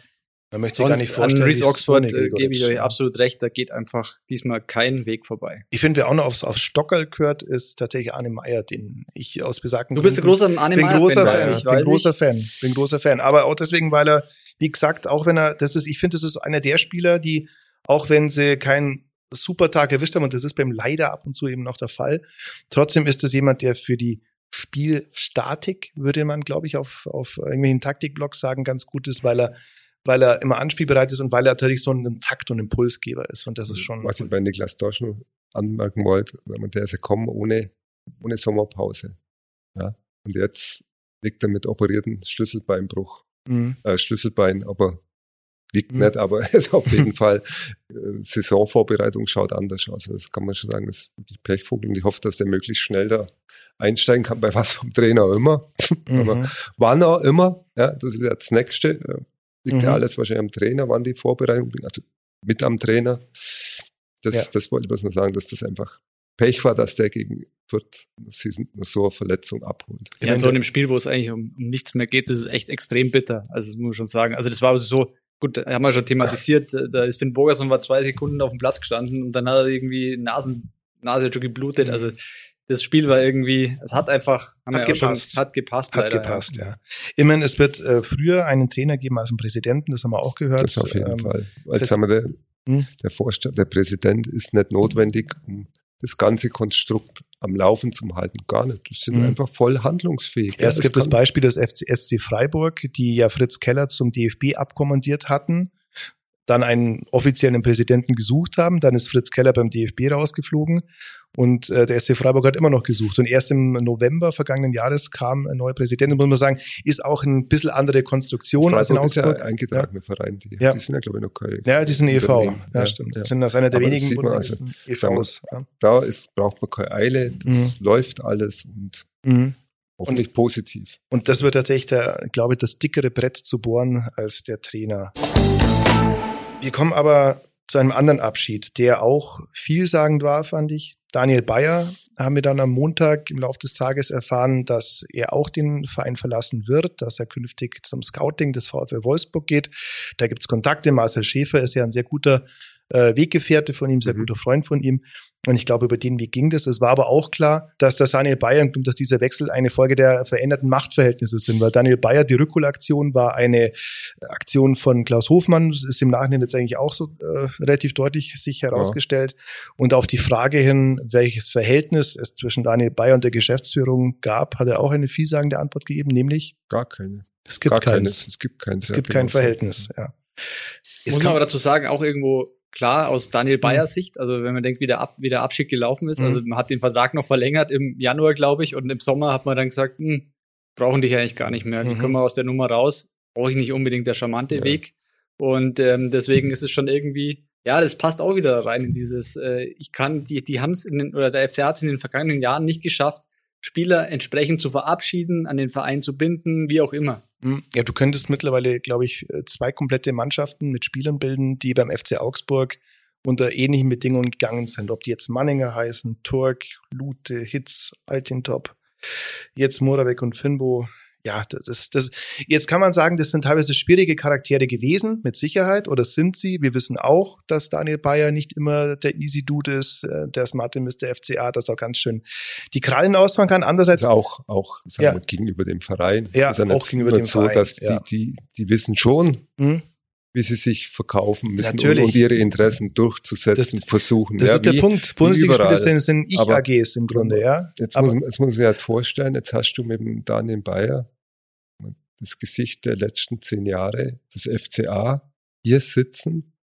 man möchte sich gar nicht vorstellen. An Reese Oxford äh, gebe ich euch absolut recht, da geht einfach diesmal kein Weg vorbei. Ich finde, wer auch noch aufs, aufs Stockerl gehört, ist tatsächlich Arne Meyer, den ich aus besagten Du bist ein großer Arne Meyer großer Fan. Ich bin großer ich. Fan. Bin großer Fan. Aber auch deswegen, weil er, wie gesagt, auch wenn er, das ist, ich finde, das ist einer der Spieler, die, auch wenn sie keinen super Tag erwischt haben, und das ist beim leider ab und zu eben noch der Fall, trotzdem ist das jemand, der für die Spielstatik, würde man, glaube ich, auf, auf irgendwelchen Taktikblogs sagen, ganz gut ist, weil er weil er immer anspielbereit ist und weil er natürlich so ein Takt- und Impulsgeber ist. Und das ist schon. Was ich bei Niklas Dorsch noch anmerken wollte, der ist ja gekommen ohne, ohne Sommerpause. Ja. Und jetzt liegt er mit operierten Schlüsselbeinbruch. Mhm. Äh, Schlüsselbein, aber liegt mhm. nicht, aber (laughs) ist auf jeden (laughs) Fall äh, Saisonvorbereitung schaut anders aus. Das kann man schon sagen, das ist wirklich Pechvogel und ich hoffe, dass der möglichst schnell da einsteigen kann, bei was vom Trainer immer. (laughs) Mhm. wann auch immer, ja, das ist ja das Nächste. Liegt mhm. ja alles wahrscheinlich am Trainer, wann die Vorbereitung, also mit am Trainer. Das, ja. das wollte ich mal sagen, dass das einfach Pech war, dass der gegen Fürth so eine Verletzung abholt. Ja, in so einem Spiel, wo es eigentlich um, um nichts mehr geht, das ist echt extrem bitter. Also das muss ich schon sagen. Also das war so, gut, haben wir schon thematisiert, da ist Finn Bogerson war zwei Sekunden auf dem Platz gestanden und dann hat er irgendwie Nasen, Nase schon geblutet. Also das Spiel war irgendwie, es hat einfach hat gepasst. Schon, hat gepasst. Hat leider, gepasst, ja. ja. Immerhin, es wird äh, früher einen Trainer geben als einen Präsidenten, das haben wir auch gehört. Das auf jeden ähm, Fall. Weil jetzt haben wir der, hm? der Vorstand, der Präsident ist nicht notwendig, um das ganze Konstrukt am Laufen zu halten. Gar nicht. Das sind mhm. einfach voll handlungsfähig. Ja, es gibt das Beispiel des FCSC Freiburg, die ja Fritz Keller zum DFB abkommandiert hatten dann einen offiziellen Präsidenten gesucht haben. Dann ist Fritz Keller beim DFB rausgeflogen und äh, der SC Freiburg hat immer noch gesucht. Und erst im November vergangenen Jahres kam ein neuer Präsident. Und muss man sagen, ist auch ein bisschen andere Konstruktion Freiburg als in Augsburg. ist ja eingetragene ja. Verein. Die, ja. die sind ja, glaube ich, noch kein Ja, die sind EV. Ja, ja, stimmt. Ja. sind das einer der Aber wenigen also, EVs. Ja. Da ist, braucht man keine Eile. Das mhm. läuft alles und mhm. Hoffentlich und, positiv. Und das wird tatsächlich, der, glaube ich, das dickere Brett zu bohren als der Trainer. Wir kommen aber zu einem anderen Abschied, der auch vielsagend war, fand ich. Daniel Bayer haben wir dann am Montag im Laufe des Tages erfahren, dass er auch den Verein verlassen wird, dass er künftig zum Scouting des VfL Wolfsburg geht. Da gibt's Kontakte. Marcel Schäfer ist ja ein sehr guter äh, Weggefährte von ihm, sehr mhm. guter Freund von ihm. Und ich glaube, über den Weg ging das. Es war aber auch klar, dass das Daniel Bayer, dass dieser Wechsel eine Folge der veränderten Machtverhältnisse sind, weil Daniel Bayer, die Rückholaktion war eine Aktion von Klaus Hofmann, das ist im Nachhinein jetzt eigentlich auch so äh, relativ deutlich sich herausgestellt. Ja. Und auf die Frage hin, welches Verhältnis es zwischen Daniel Bayer und der Geschäftsführung gab, hat er auch eine vielsagende Antwort gegeben, nämlich? Gar keine. Es gibt Gar keines. Es gibt keins. Es gibt kein Verhältnis, ja. Jetzt Muss man aber dazu sagen, auch irgendwo klar aus Daniel Bayers mhm. Sicht, also wenn man denkt, wie der, Ab wie der Abschied gelaufen ist, also mhm. also man hat den Vertrag noch verlängert im Januar, glaube ich, und im Sommer hat man dann gesagt, hm, brauchen dich eigentlich gar nicht mehr, mhm. können wir aus der Nummer raus, brauche ich nicht unbedingt der charmante ja. Weg. Und ähm, deswegen ist es schon irgendwie, ja, das passt auch wieder rein in dieses, äh, ich kann, die, die haben es in den, oder der FCA hat es in den vergangenen Jahren nicht geschafft, Spieler entsprechend zu verabschieden, an den Verein zu binden, wie auch immer. Hm, ja, du könntest mittlerweile, glaube ich, äh, zwei komplette Mannschaften mit Spielern bilden, die beim FC Augsburg unter ähnlichen Bedingungen gegangen sind. Ob die jetzt Manninger heißen, Turk, Lute, Hitz, Altintop, jetzt Moravec und Finbo, ja, das, das, jetzt kann man sagen, das sind teilweise schwierige Charaktere gewesen, mit Sicherheit, oder sind sie. Wir wissen auch, dass Daniel Bayer nicht immer der Easy Dude ist, äh, der Smarte Mr. FCA, dass er auch ganz schön die Krallen ausfahren kann. Andererseits also auch, auch sagen ja. wir, gegenüber dem Verein. Ja, ist auch gegenüber dem so, Verein. dass ja. die, die, die wissen schon, mhm wie sie sich verkaufen müssen und, und, ihre Interessen durchzusetzen das, versuchen. Das ja, ist der Punkt. Bundesliga-Spiele sind, sind Ich-AGs im Grunde, ja. Jetzt, Aber muss, jetzt muss man sich halt vorstellen, jetzt hast du mit dem Daniel Bayer das Gesicht der letzten zehn Jahre des FCA hier sitzen,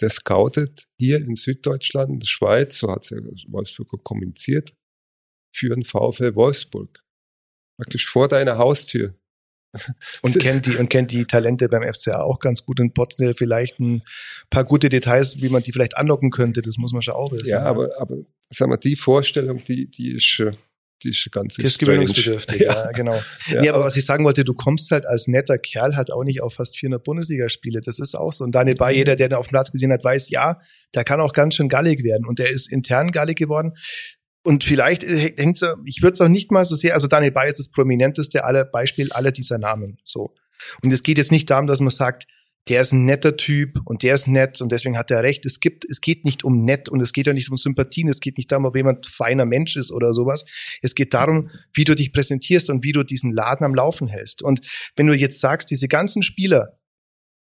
der scoutet hier in Süddeutschland, in der Schweiz, so hat es ja Wolfsburg kommuniziert, für den VfL Wolfsburg. Praktisch vor deiner Haustür. Und (laughs) kennt die, und kennt die Talente beim FCA auch ganz gut und potenziell vielleicht ein paar gute Details, wie man die vielleicht anlocken könnte, das muss man schon auch wissen. Ja, aber, aber, sagen wir, die Vorstellung, die, die ist die ist ganz die ist gewöhnungsbedürftig, (laughs) ja, ja genau. Ja, nee, aber, aber was ich sagen wollte, du kommst halt als netter Kerl halt auch nicht auf fast 400 Bundesligaspiele. Das ist auch so. Und Daniel Bay, jeder, der den auf dem Platz gesehen hat, weiß, ja, der kann auch ganz schön gallig werden. Und der ist intern gallig geworden. Und vielleicht hängt es, ich würde es auch nicht mal so sehr, also Daniel Bay ist das prominenteste aller Beispiel aller dieser Namen, so. Und es geht jetzt nicht darum, dass man sagt, der ist ein netter Typ und der ist nett und deswegen hat er recht. Es gibt, es geht nicht um nett und es geht auch nicht um Sympathien. Es geht nicht darum, ob jemand feiner Mensch ist oder sowas. Es geht darum, wie du dich präsentierst und wie du diesen Laden am Laufen hältst. Und wenn du jetzt sagst, diese ganzen Spieler,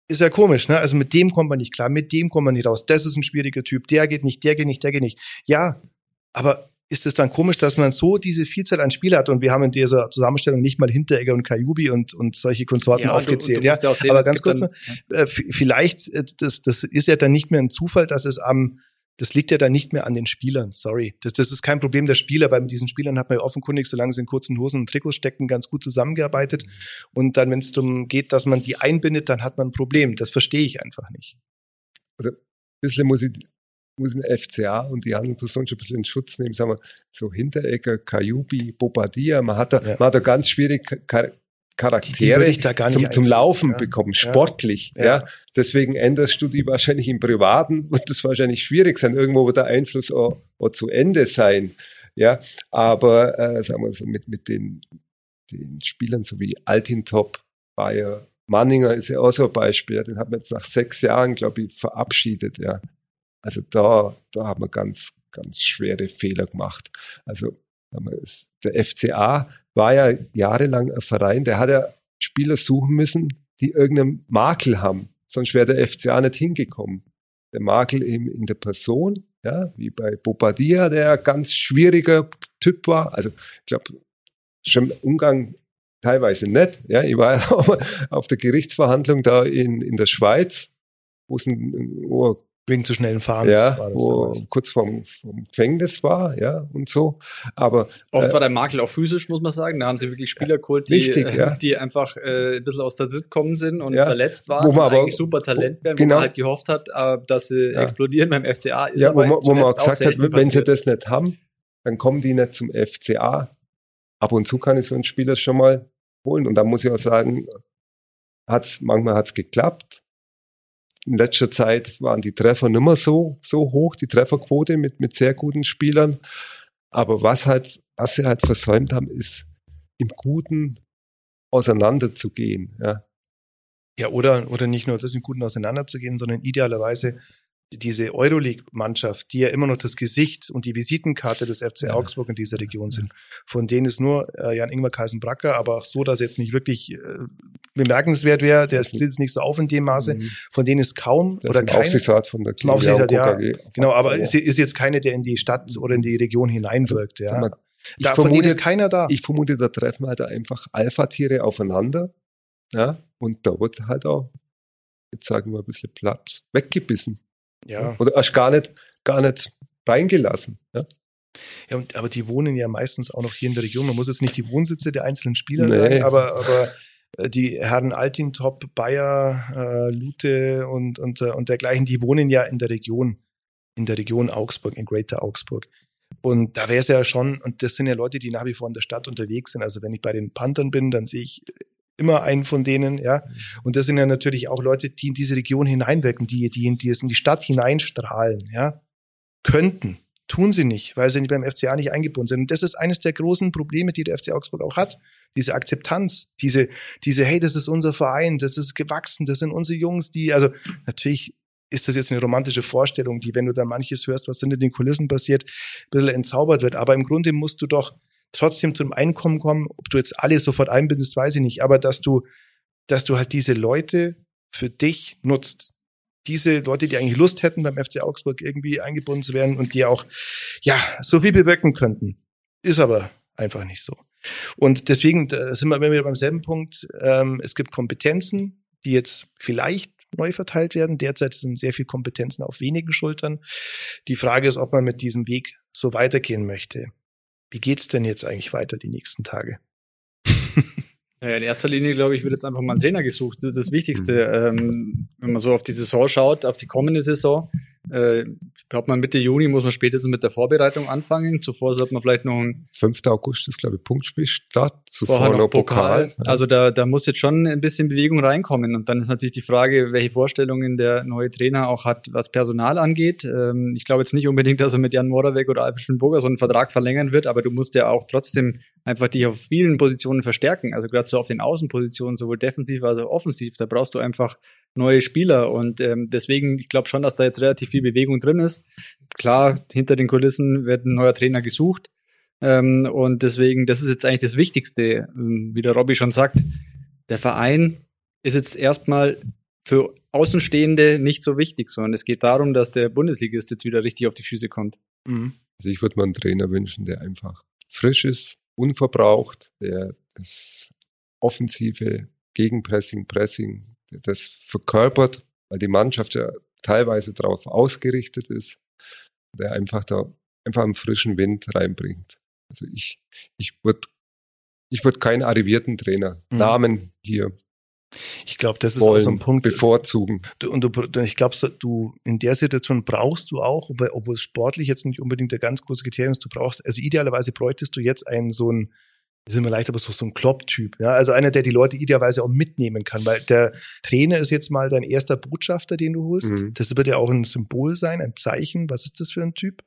ist ja komisch, ne? Also mit dem kommt man nicht klar, mit dem kommt man nicht raus. Das ist ein schwieriger Typ. Der geht nicht, der geht nicht, der geht nicht. Ja, aber ist es dann komisch, dass man so diese Vielzahl an Spielern hat und wir haben in dieser Zusammenstellung nicht mal Hinteregger und Kajubi und, und solche Konsorten ja, aufgezählt. Du, du ja, ja sehen, aber ganz kurz, dann, äh, vielleicht, äh, das, das ist ja dann nicht mehr ein Zufall, dass es am, das liegt ja dann nicht mehr an den Spielern, sorry. Das, das ist kein Problem der Spieler, weil mit diesen Spielern hat man ja offenkundig, solange sie in kurzen Hosen und Trikots stecken, ganz gut zusammengearbeitet. Und dann, wenn es darum geht, dass man die einbindet, dann hat man ein Problem. Das verstehe ich einfach nicht. Also, ein bisschen muss ich muss ein FCA und die anderen Personen schon ein bisschen in Schutz nehmen, sagen wir, so Hinteregger, Kajubi, Bobadilla, man hat da, ja. man hat da ganz schwierig Charaktere zum, zum Laufen ja. bekommen, sportlich. Ja. ja. Deswegen änderst du die wahrscheinlich im Privaten, (laughs) wird das wahrscheinlich schwierig sein. Irgendwo wird der Einfluss auch, auch zu Ende sein. Ja, aber äh, sagen wir so mit mit den den Spielern so wie Altintop, Bayer, Manninger ist ja auch so ein Beispiel. Den hat man jetzt nach sechs Jahren, glaube ich, verabschiedet. Ja, also da da haben wir ganz ganz schwere Fehler gemacht. Also der FCA war ja jahrelang ein Verein, der hat ja Spieler suchen müssen, die irgendeinen Makel haben. Sonst wäre der FCA nicht hingekommen. Der Makel eben in der Person, ja, wie bei Bobadilla, der ganz schwieriger Typ war. Also ich glaube, schon Umgang teilweise nicht. Ja, ich war (laughs) auf der Gerichtsverhandlung da in, in der Schweiz, wo es ein, ein Wegen zu schnellen Fahrens. Ja, wo kurz vorm, vorm Gefängnis war, ja, und so. Aber oft äh, war der Makel auch physisch, muss man sagen. Da haben sie wirklich Spieler geholt, die, richtig, ja. die einfach äh, ein bisschen aus der Dritt kommen sind und ja, verletzt waren, wo man aber, eigentlich super Talent wären, genau. wo man halt gehofft hat, äh, dass sie ja. explodieren beim FCA. Ist ja, wo man, wo man auch gesagt hat, wenn passiert. sie das nicht haben, dann kommen die nicht zum FCA. Ab und zu kann ich so einen Spieler schon mal holen. Und da muss ich auch sagen, hat's, manchmal hat's geklappt in letzter Zeit waren die Treffer nicht mehr so, so hoch, die Trefferquote mit, mit sehr guten Spielern. Aber was halt, was sie halt versäumt haben, ist im Guten auseinanderzugehen, ja. Ja, oder, oder nicht nur das im Guten auseinanderzugehen, sondern idealerweise diese Euroleague-Mannschaft, die ja immer noch das Gesicht und die Visitenkarte des FC ja. Augsburg in dieser Region sind, von denen ist nur äh, Jan-Ingwer Kaisen-Bracker, aber auch so, dass jetzt nicht wirklich äh, bemerkenswert wäre, der ist jetzt nicht so auf in dem Maße, mhm. von denen ist kaum der oder kein Aufsichtsrat von der Klinik, Aufsichtsrat, ja, genau, aber ist, ist, jetzt keine, der in die Stadt oder in die Region hineinwirkt, ja. Also, ich da, vermute, von denen ist keiner da. Ich vermute, da treffen halt einfach Alpha-Tiere aufeinander, ja, und da wird halt auch, jetzt sagen wir ein bisschen Platz, weggebissen. Ja. Oder erst gar nicht, gar nicht reingelassen. Ja. Ja, und, aber die wohnen ja meistens auch noch hier in der Region. Man muss jetzt nicht die Wohnsitze der einzelnen Spieler nee. sagen, aber, aber äh, die Herren Altintop, Bayer, äh, Lute und, und, äh, und dergleichen, die wohnen ja in der Region, in der Region Augsburg, in Greater Augsburg. Und da wäre es ja schon, und das sind ja Leute, die nach wie vor in der Stadt unterwegs sind. Also wenn ich bei den Panthern bin, dann sehe ich immer einen von denen, ja. Und das sind ja natürlich auch Leute, die in diese Region hineinwirken, die, die, die es in die Stadt hineinstrahlen, ja. Könnten. Tun sie nicht, weil sie beim FCA nicht eingebunden sind. Und das ist eines der großen Probleme, die der FC Augsburg auch hat. Diese Akzeptanz, diese, diese, hey, das ist unser Verein, das ist gewachsen, das sind unsere Jungs, die, also natürlich ist das jetzt eine romantische Vorstellung, die, wenn du da manches hörst, was hinter den Kulissen passiert, ein bisschen entzaubert wird. Aber im Grunde musst du doch trotzdem zum Einkommen kommen. Ob du jetzt alle sofort einbindest, weiß ich nicht. Aber dass du, dass du halt diese Leute für dich nutzt. Diese Leute, die eigentlich Lust hätten, beim FC Augsburg irgendwie eingebunden zu werden und die auch, ja, so viel bewirken könnten. Ist aber einfach nicht so. Und deswegen sind wir immer wieder beim selben Punkt. Ähm, es gibt Kompetenzen, die jetzt vielleicht neu verteilt werden. Derzeit sind sehr viele Kompetenzen auf wenigen Schultern. Die Frage ist, ob man mit diesem Weg so weitergehen möchte. Wie geht's denn jetzt eigentlich weiter die nächsten Tage? (laughs) Naja, in erster Linie, glaube ich, wird jetzt einfach mal ein Trainer gesucht. Das ist das Wichtigste. Mhm. Ähm, wenn man so auf die Saison schaut, auf die kommende Saison, äh, glaubt man Mitte Juni muss man spätestens mit der Vorbereitung anfangen. Zuvor sollte man vielleicht noch ein 5. August ist, glaube ich, Punktspielstart. Zuvor noch Pokal. Pokal. Also da, da muss jetzt schon ein bisschen Bewegung reinkommen. Und dann ist natürlich die Frage, welche Vorstellungen der neue Trainer auch hat, was Personal angeht. Ähm, ich glaube jetzt nicht unbedingt, dass er mit Jan Moravec oder Alfred Schönburger so einen Vertrag verlängern wird, aber du musst ja auch trotzdem einfach dich auf vielen Positionen verstärken. Also gerade so auf den Außenpositionen, sowohl defensiv als auch offensiv. Da brauchst du einfach neue Spieler. Und ähm, deswegen, ich glaube schon, dass da jetzt relativ viel Bewegung drin ist. Klar, hinter den Kulissen wird ein neuer Trainer gesucht. Ähm, und deswegen, das ist jetzt eigentlich das Wichtigste, ähm, wie der Robby schon sagt. Der Verein ist jetzt erstmal für Außenstehende nicht so wichtig, sondern es geht darum, dass der Bundesligist jetzt wieder richtig auf die Füße kommt. Mhm. Also ich würde mir einen Trainer wünschen, der einfach frisch ist, unverbraucht, der das offensive Gegenpressing, Pressing das verkörpert, weil die Mannschaft ja teilweise darauf ausgerichtet ist, der einfach da einfach einen frischen Wind reinbringt. Also ich, ich würde ich würd keinen arrivierten Trainer, mhm. Namen hier. Ich glaube, das ist auch so ein Punkt. Bevorzugen. Du, und du, ich glaube, du in der Situation brauchst du auch, obwohl, obwohl es sportlich jetzt nicht unbedingt der ganz große Kriterium ist, du brauchst, also idealerweise bräuchtest du jetzt einen so einen ist immer leicht, aber so, so ein Klopp-Typ. Ja? Also einer, der die Leute idealerweise auch mitnehmen kann, weil der Trainer ist jetzt mal dein erster Botschafter, den du holst. Mhm. Das wird ja auch ein Symbol sein, ein Zeichen. Was ist das für ein Typ?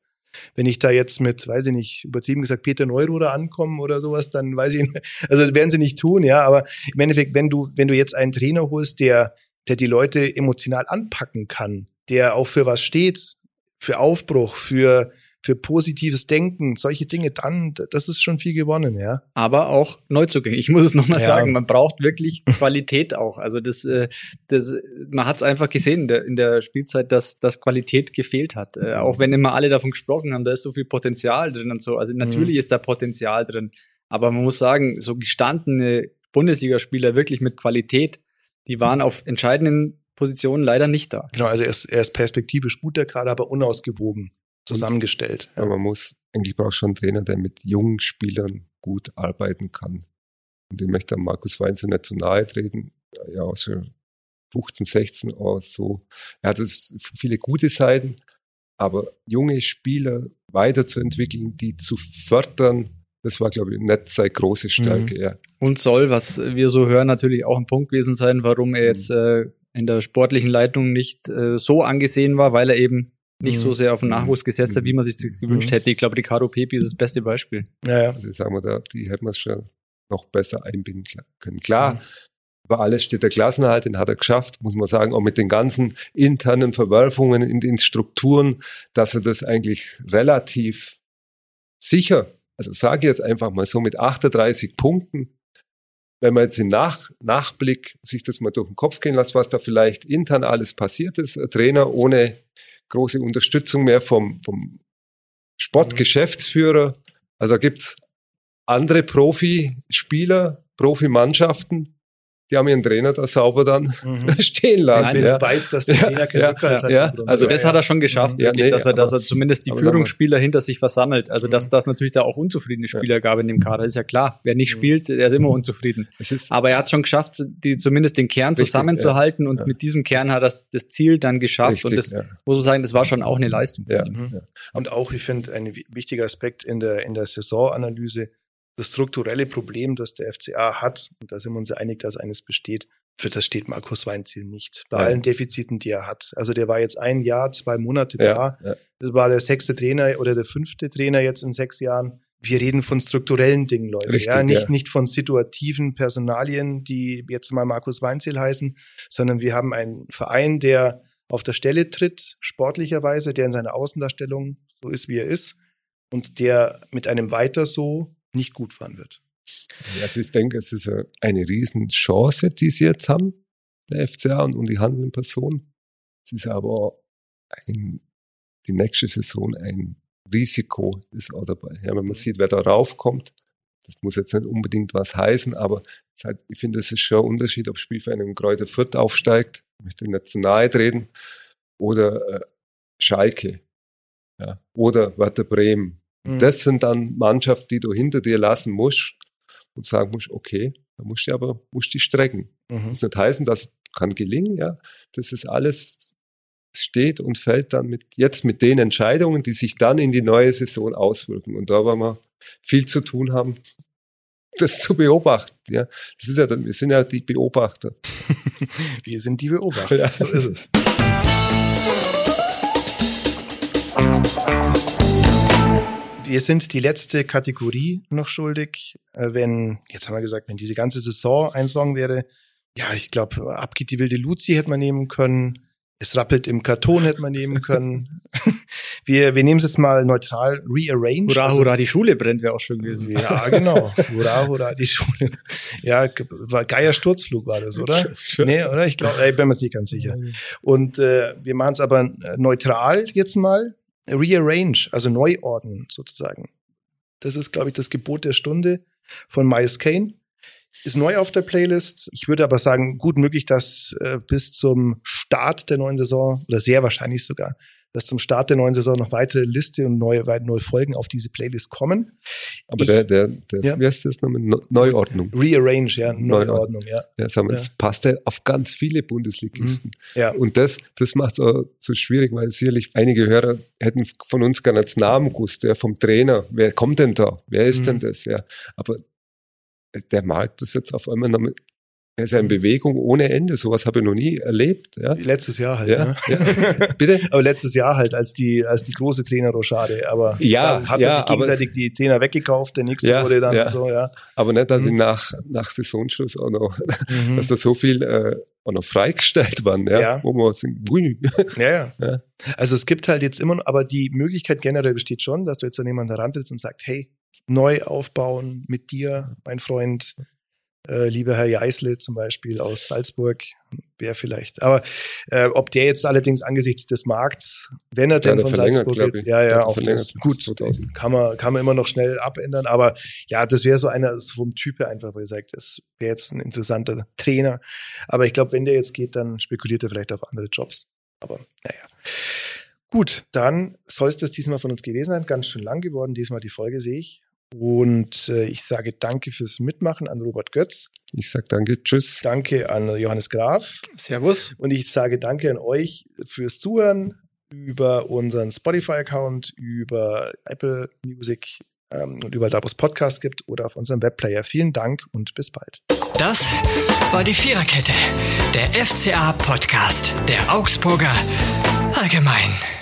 Wenn ich da jetzt mit, weiß ich nicht, übertrieben gesagt, Peter Neururer ankomme oder sowas, dann weiß ich, nicht. (laughs) also werden sie nicht tun, ja. Aber im Endeffekt, wenn du, wenn du jetzt einen Trainer holst, der, der die Leute emotional anpacken kann, der auch für was steht, für Aufbruch, für für positives Denken, solche Dinge, dann, das ist schon viel gewonnen, ja. Aber auch Neuzugänge. Ich muss es nochmal ja. sagen, man braucht wirklich Qualität auch. Also das, äh, das man hat es einfach gesehen in der, in der Spielzeit, dass, dass Qualität gefehlt hat. Äh, auch wenn immer alle davon gesprochen haben, da ist so viel Potenzial drin und so. Also natürlich mhm. ist da Potenzial drin. Aber man muss sagen, so gestandene Bundesligaspieler wirklich mit Qualität, die waren auf entscheidenden Positionen leider nicht da. Genau, also er ist, er ist perspektivisch gut, der gerade aber unausgewogen zusammengestellt. Ja, man muss, eigentlich braucht schon einen Trainer, der mit jungen Spielern gut arbeiten kann. Und ich möchte Markus Weinzer nicht zu nahe treten. Ja, also 15, 16 aus so. Er hat viele gute Seiten, aber junge Spieler weiterzuentwickeln, die zu fördern, das war, glaube ich, nicht seine große Stärke. Mhm. Ja. Und soll, was wir so hören, natürlich auch ein Punkt gewesen sein, warum er jetzt äh, in der sportlichen Leitung nicht äh, so angesehen war, weil er eben nicht mhm. so sehr auf den Nachwuchs gesetzt hat, wie man sich das gewünscht mhm. hätte. Ich glaube, Ricardo Pepi ist das beste Beispiel. Ja, ja. Also sagen wir da, die hätten wir schon noch besser einbinden können. Klar, mhm. über alles steht der Klassenhalt, den hat er geschafft, muss man sagen, auch mit den ganzen internen Verwerfungen in den Strukturen, dass er das eigentlich relativ sicher, also sage ich jetzt einfach mal so mit 38 Punkten, wenn man jetzt im Nach Nachblick sich das mal durch den Kopf gehen lässt, was da vielleicht intern alles passiert ist, ein Trainer ohne große Unterstützung mehr vom, vom Sportgeschäftsführer. Also gibt's andere Profispieler, Profimannschaften, die haben ihren Trainer da sauber dann mhm. (laughs) stehen lassen. Nein, ja. weiß, dass der Trainer ja, ja, ja, Also das hat er schon geschafft, ja, wirklich, nee, dass er, dass er zumindest die Führungsspieler hinter sich versammelt. Also dass mhm. das natürlich da auch unzufriedene Spieler gab in dem Kader, ist ja klar. Wer nicht mhm. spielt, der ist immer unzufrieden. Aber er hat schon geschafft, die zumindest den Kern richtig, zusammenzuhalten und mit diesem Kern hat er das Ziel dann geschafft. Richtig, und das muss man sagen, das war schon auch eine Leistung. Ja. Und auch, ich finde, ein wichtiger Aspekt in der in der Saisonanalyse das strukturelle Problem, das der FCA hat, und da sind wir uns einig, dass eines besteht, für das steht Markus Weinziel nicht. Bei ja. allen Defiziten, die er hat. Also der war jetzt ein Jahr, zwei Monate ja, da. Ja. Das war der sechste Trainer oder der fünfte Trainer jetzt in sechs Jahren. Wir reden von strukturellen Dingen, Leute. Richtig, ja, nicht, nicht von situativen Personalien, die jetzt mal Markus Weinziel heißen, sondern wir haben einen Verein, der auf der Stelle tritt, sportlicherweise, der in seiner Außendarstellung so ist, wie er ist und der mit einem Weiter so nicht gut fahren wird. Also ich denke, es ist eine Riesenchance, die sie jetzt haben, der FCA und, die handelnden Personen. Es ist aber ein, die nächste Saison ein Risiko ist auch dabei. Ja, wenn man sieht, wer da raufkommt, das muss jetzt nicht unbedingt was heißen, aber halt, ich finde, es ist schon ein Unterschied, ob Spielvereinigung Kräuter Fürth aufsteigt, ich möchte nicht zu nahe treten, oder äh, Schalke ja, oder Werder Bremen. Mhm. Das sind dann Mannschaften, die du hinter dir lassen musst und sagen musst, okay, da musst du aber musst die strecken. Mhm. Das nicht heißen, das kann gelingen, ja. Das ist alles steht und fällt dann mit jetzt mit den Entscheidungen, die sich dann in die neue Saison auswirken. Und da werden wir viel zu tun haben, das zu beobachten. Ja, das ist ja, dann, wir sind ja die Beobachter. (laughs) wir sind die Beobachter. Ja. So ist es. (laughs) wir sind die letzte Kategorie noch schuldig. Äh, wenn, jetzt haben wir gesagt, wenn diese ganze Saison ein Song wäre, ja, ich glaube, ab geht die wilde Luzi hätte man nehmen können. Es rappelt im Karton hätte man nehmen können. (laughs) wir, wir nehmen es jetzt mal neutral, rearrange. Hurra, also, hurra, die Schule brennt, wäre auch schön gewesen. Ja, genau. hurra, hurra, die Schule. Ja, war geier Sturzflug war das, oder? nee, oder? Ich glaube, ich bin mir nicht ganz sicher. Und äh, wir machen es aber neutral jetzt mal rearrange, also neu ordnen sozusagen. Das ist, glaube ich, das Gebot der Stunde von Miles Kane. Ist neu auf der Playlist. Ich würde aber sagen, gut möglich, dass äh, bis zum Start der neuen Saison oder sehr wahrscheinlich sogar dass zum Start der neuen Saison noch weitere Liste und neue, neue Folgen auf diese Playlist kommen. Aber ich, der, der, der ja. wie heißt das nochmal? Neuordnung. Rearrange, ja, Neuordnung, ja. ja, sagen wir, ja. Das passt ja auf ganz viele Bundesligisten. Mhm. Ja. Und das, das macht es auch so schwierig, weil sicherlich einige Hörer hätten von uns gar nicht Namen gewusst, ja, vom Trainer. Wer kommt denn da? Wer ist mhm. denn das? Ja. Aber der Markt ist jetzt auf einmal noch mit, er ist ja in Bewegung ohne Ende. Sowas habe ich noch nie erlebt. Ja. Letztes Jahr halt. Ja, ne? ja. Bitte? (laughs) Aber letztes Jahr halt als die als die große Trainerrochade. Aber Ja, dann hat ja, sich gegenseitig aber- die Trainer weggekauft. Der nächste Ja, wurde dann ja. so ja. Aber nicht, dass Mhm. ich nach, nach Saisonschluss auch noch, Mhm. dass da so viel äh, auch noch freigestellt waren, ja, Ja. wo man singt, ui. Ja, ja, Ja. Also es gibt halt jetzt immer noch, aber die Möglichkeit generell besteht schon, dass du jetzt an jemanden herantrittst und sagst, hey, neu aufbauen mit dir, mein Freund, äh, lieber Herr Jeißle zum Beispiel aus Salzburg, wäre vielleicht. Aber äh, ob der jetzt allerdings angesichts des Markts, wenn er Der denn von Salzburg geht, ja, ja, auch das, gut, 2000. kann man, kann man immer noch schnell abändern, aber ja, das wäre so einer so vom Typ her einfach, wo ihr sagt, das wäre jetzt ein interessanter Trainer. Aber ich glaube, wenn der jetzt geht, dann spekuliert er vielleicht auf andere Jobs. Aber naja. Gut, dann soll es das diesmal von uns gewesen sein. Ganz schön lang geworden, diesmal die Folge sehe ich. Und äh, ich sage danke fürs Mitmachen an Robert Götz. Ich sag danke, tschüss. Danke an Johannes Graf. Servus. Und ich sage danke an euch fürs Zuhören über unseren Spotify-Account, über Apple Music ähm, und überall da, wo es Podcasts gibt oder auf unserem Webplayer. Vielen Dank und bis bald. Das war die Viererkette, der FCA-Podcast der Augsburger Allgemein.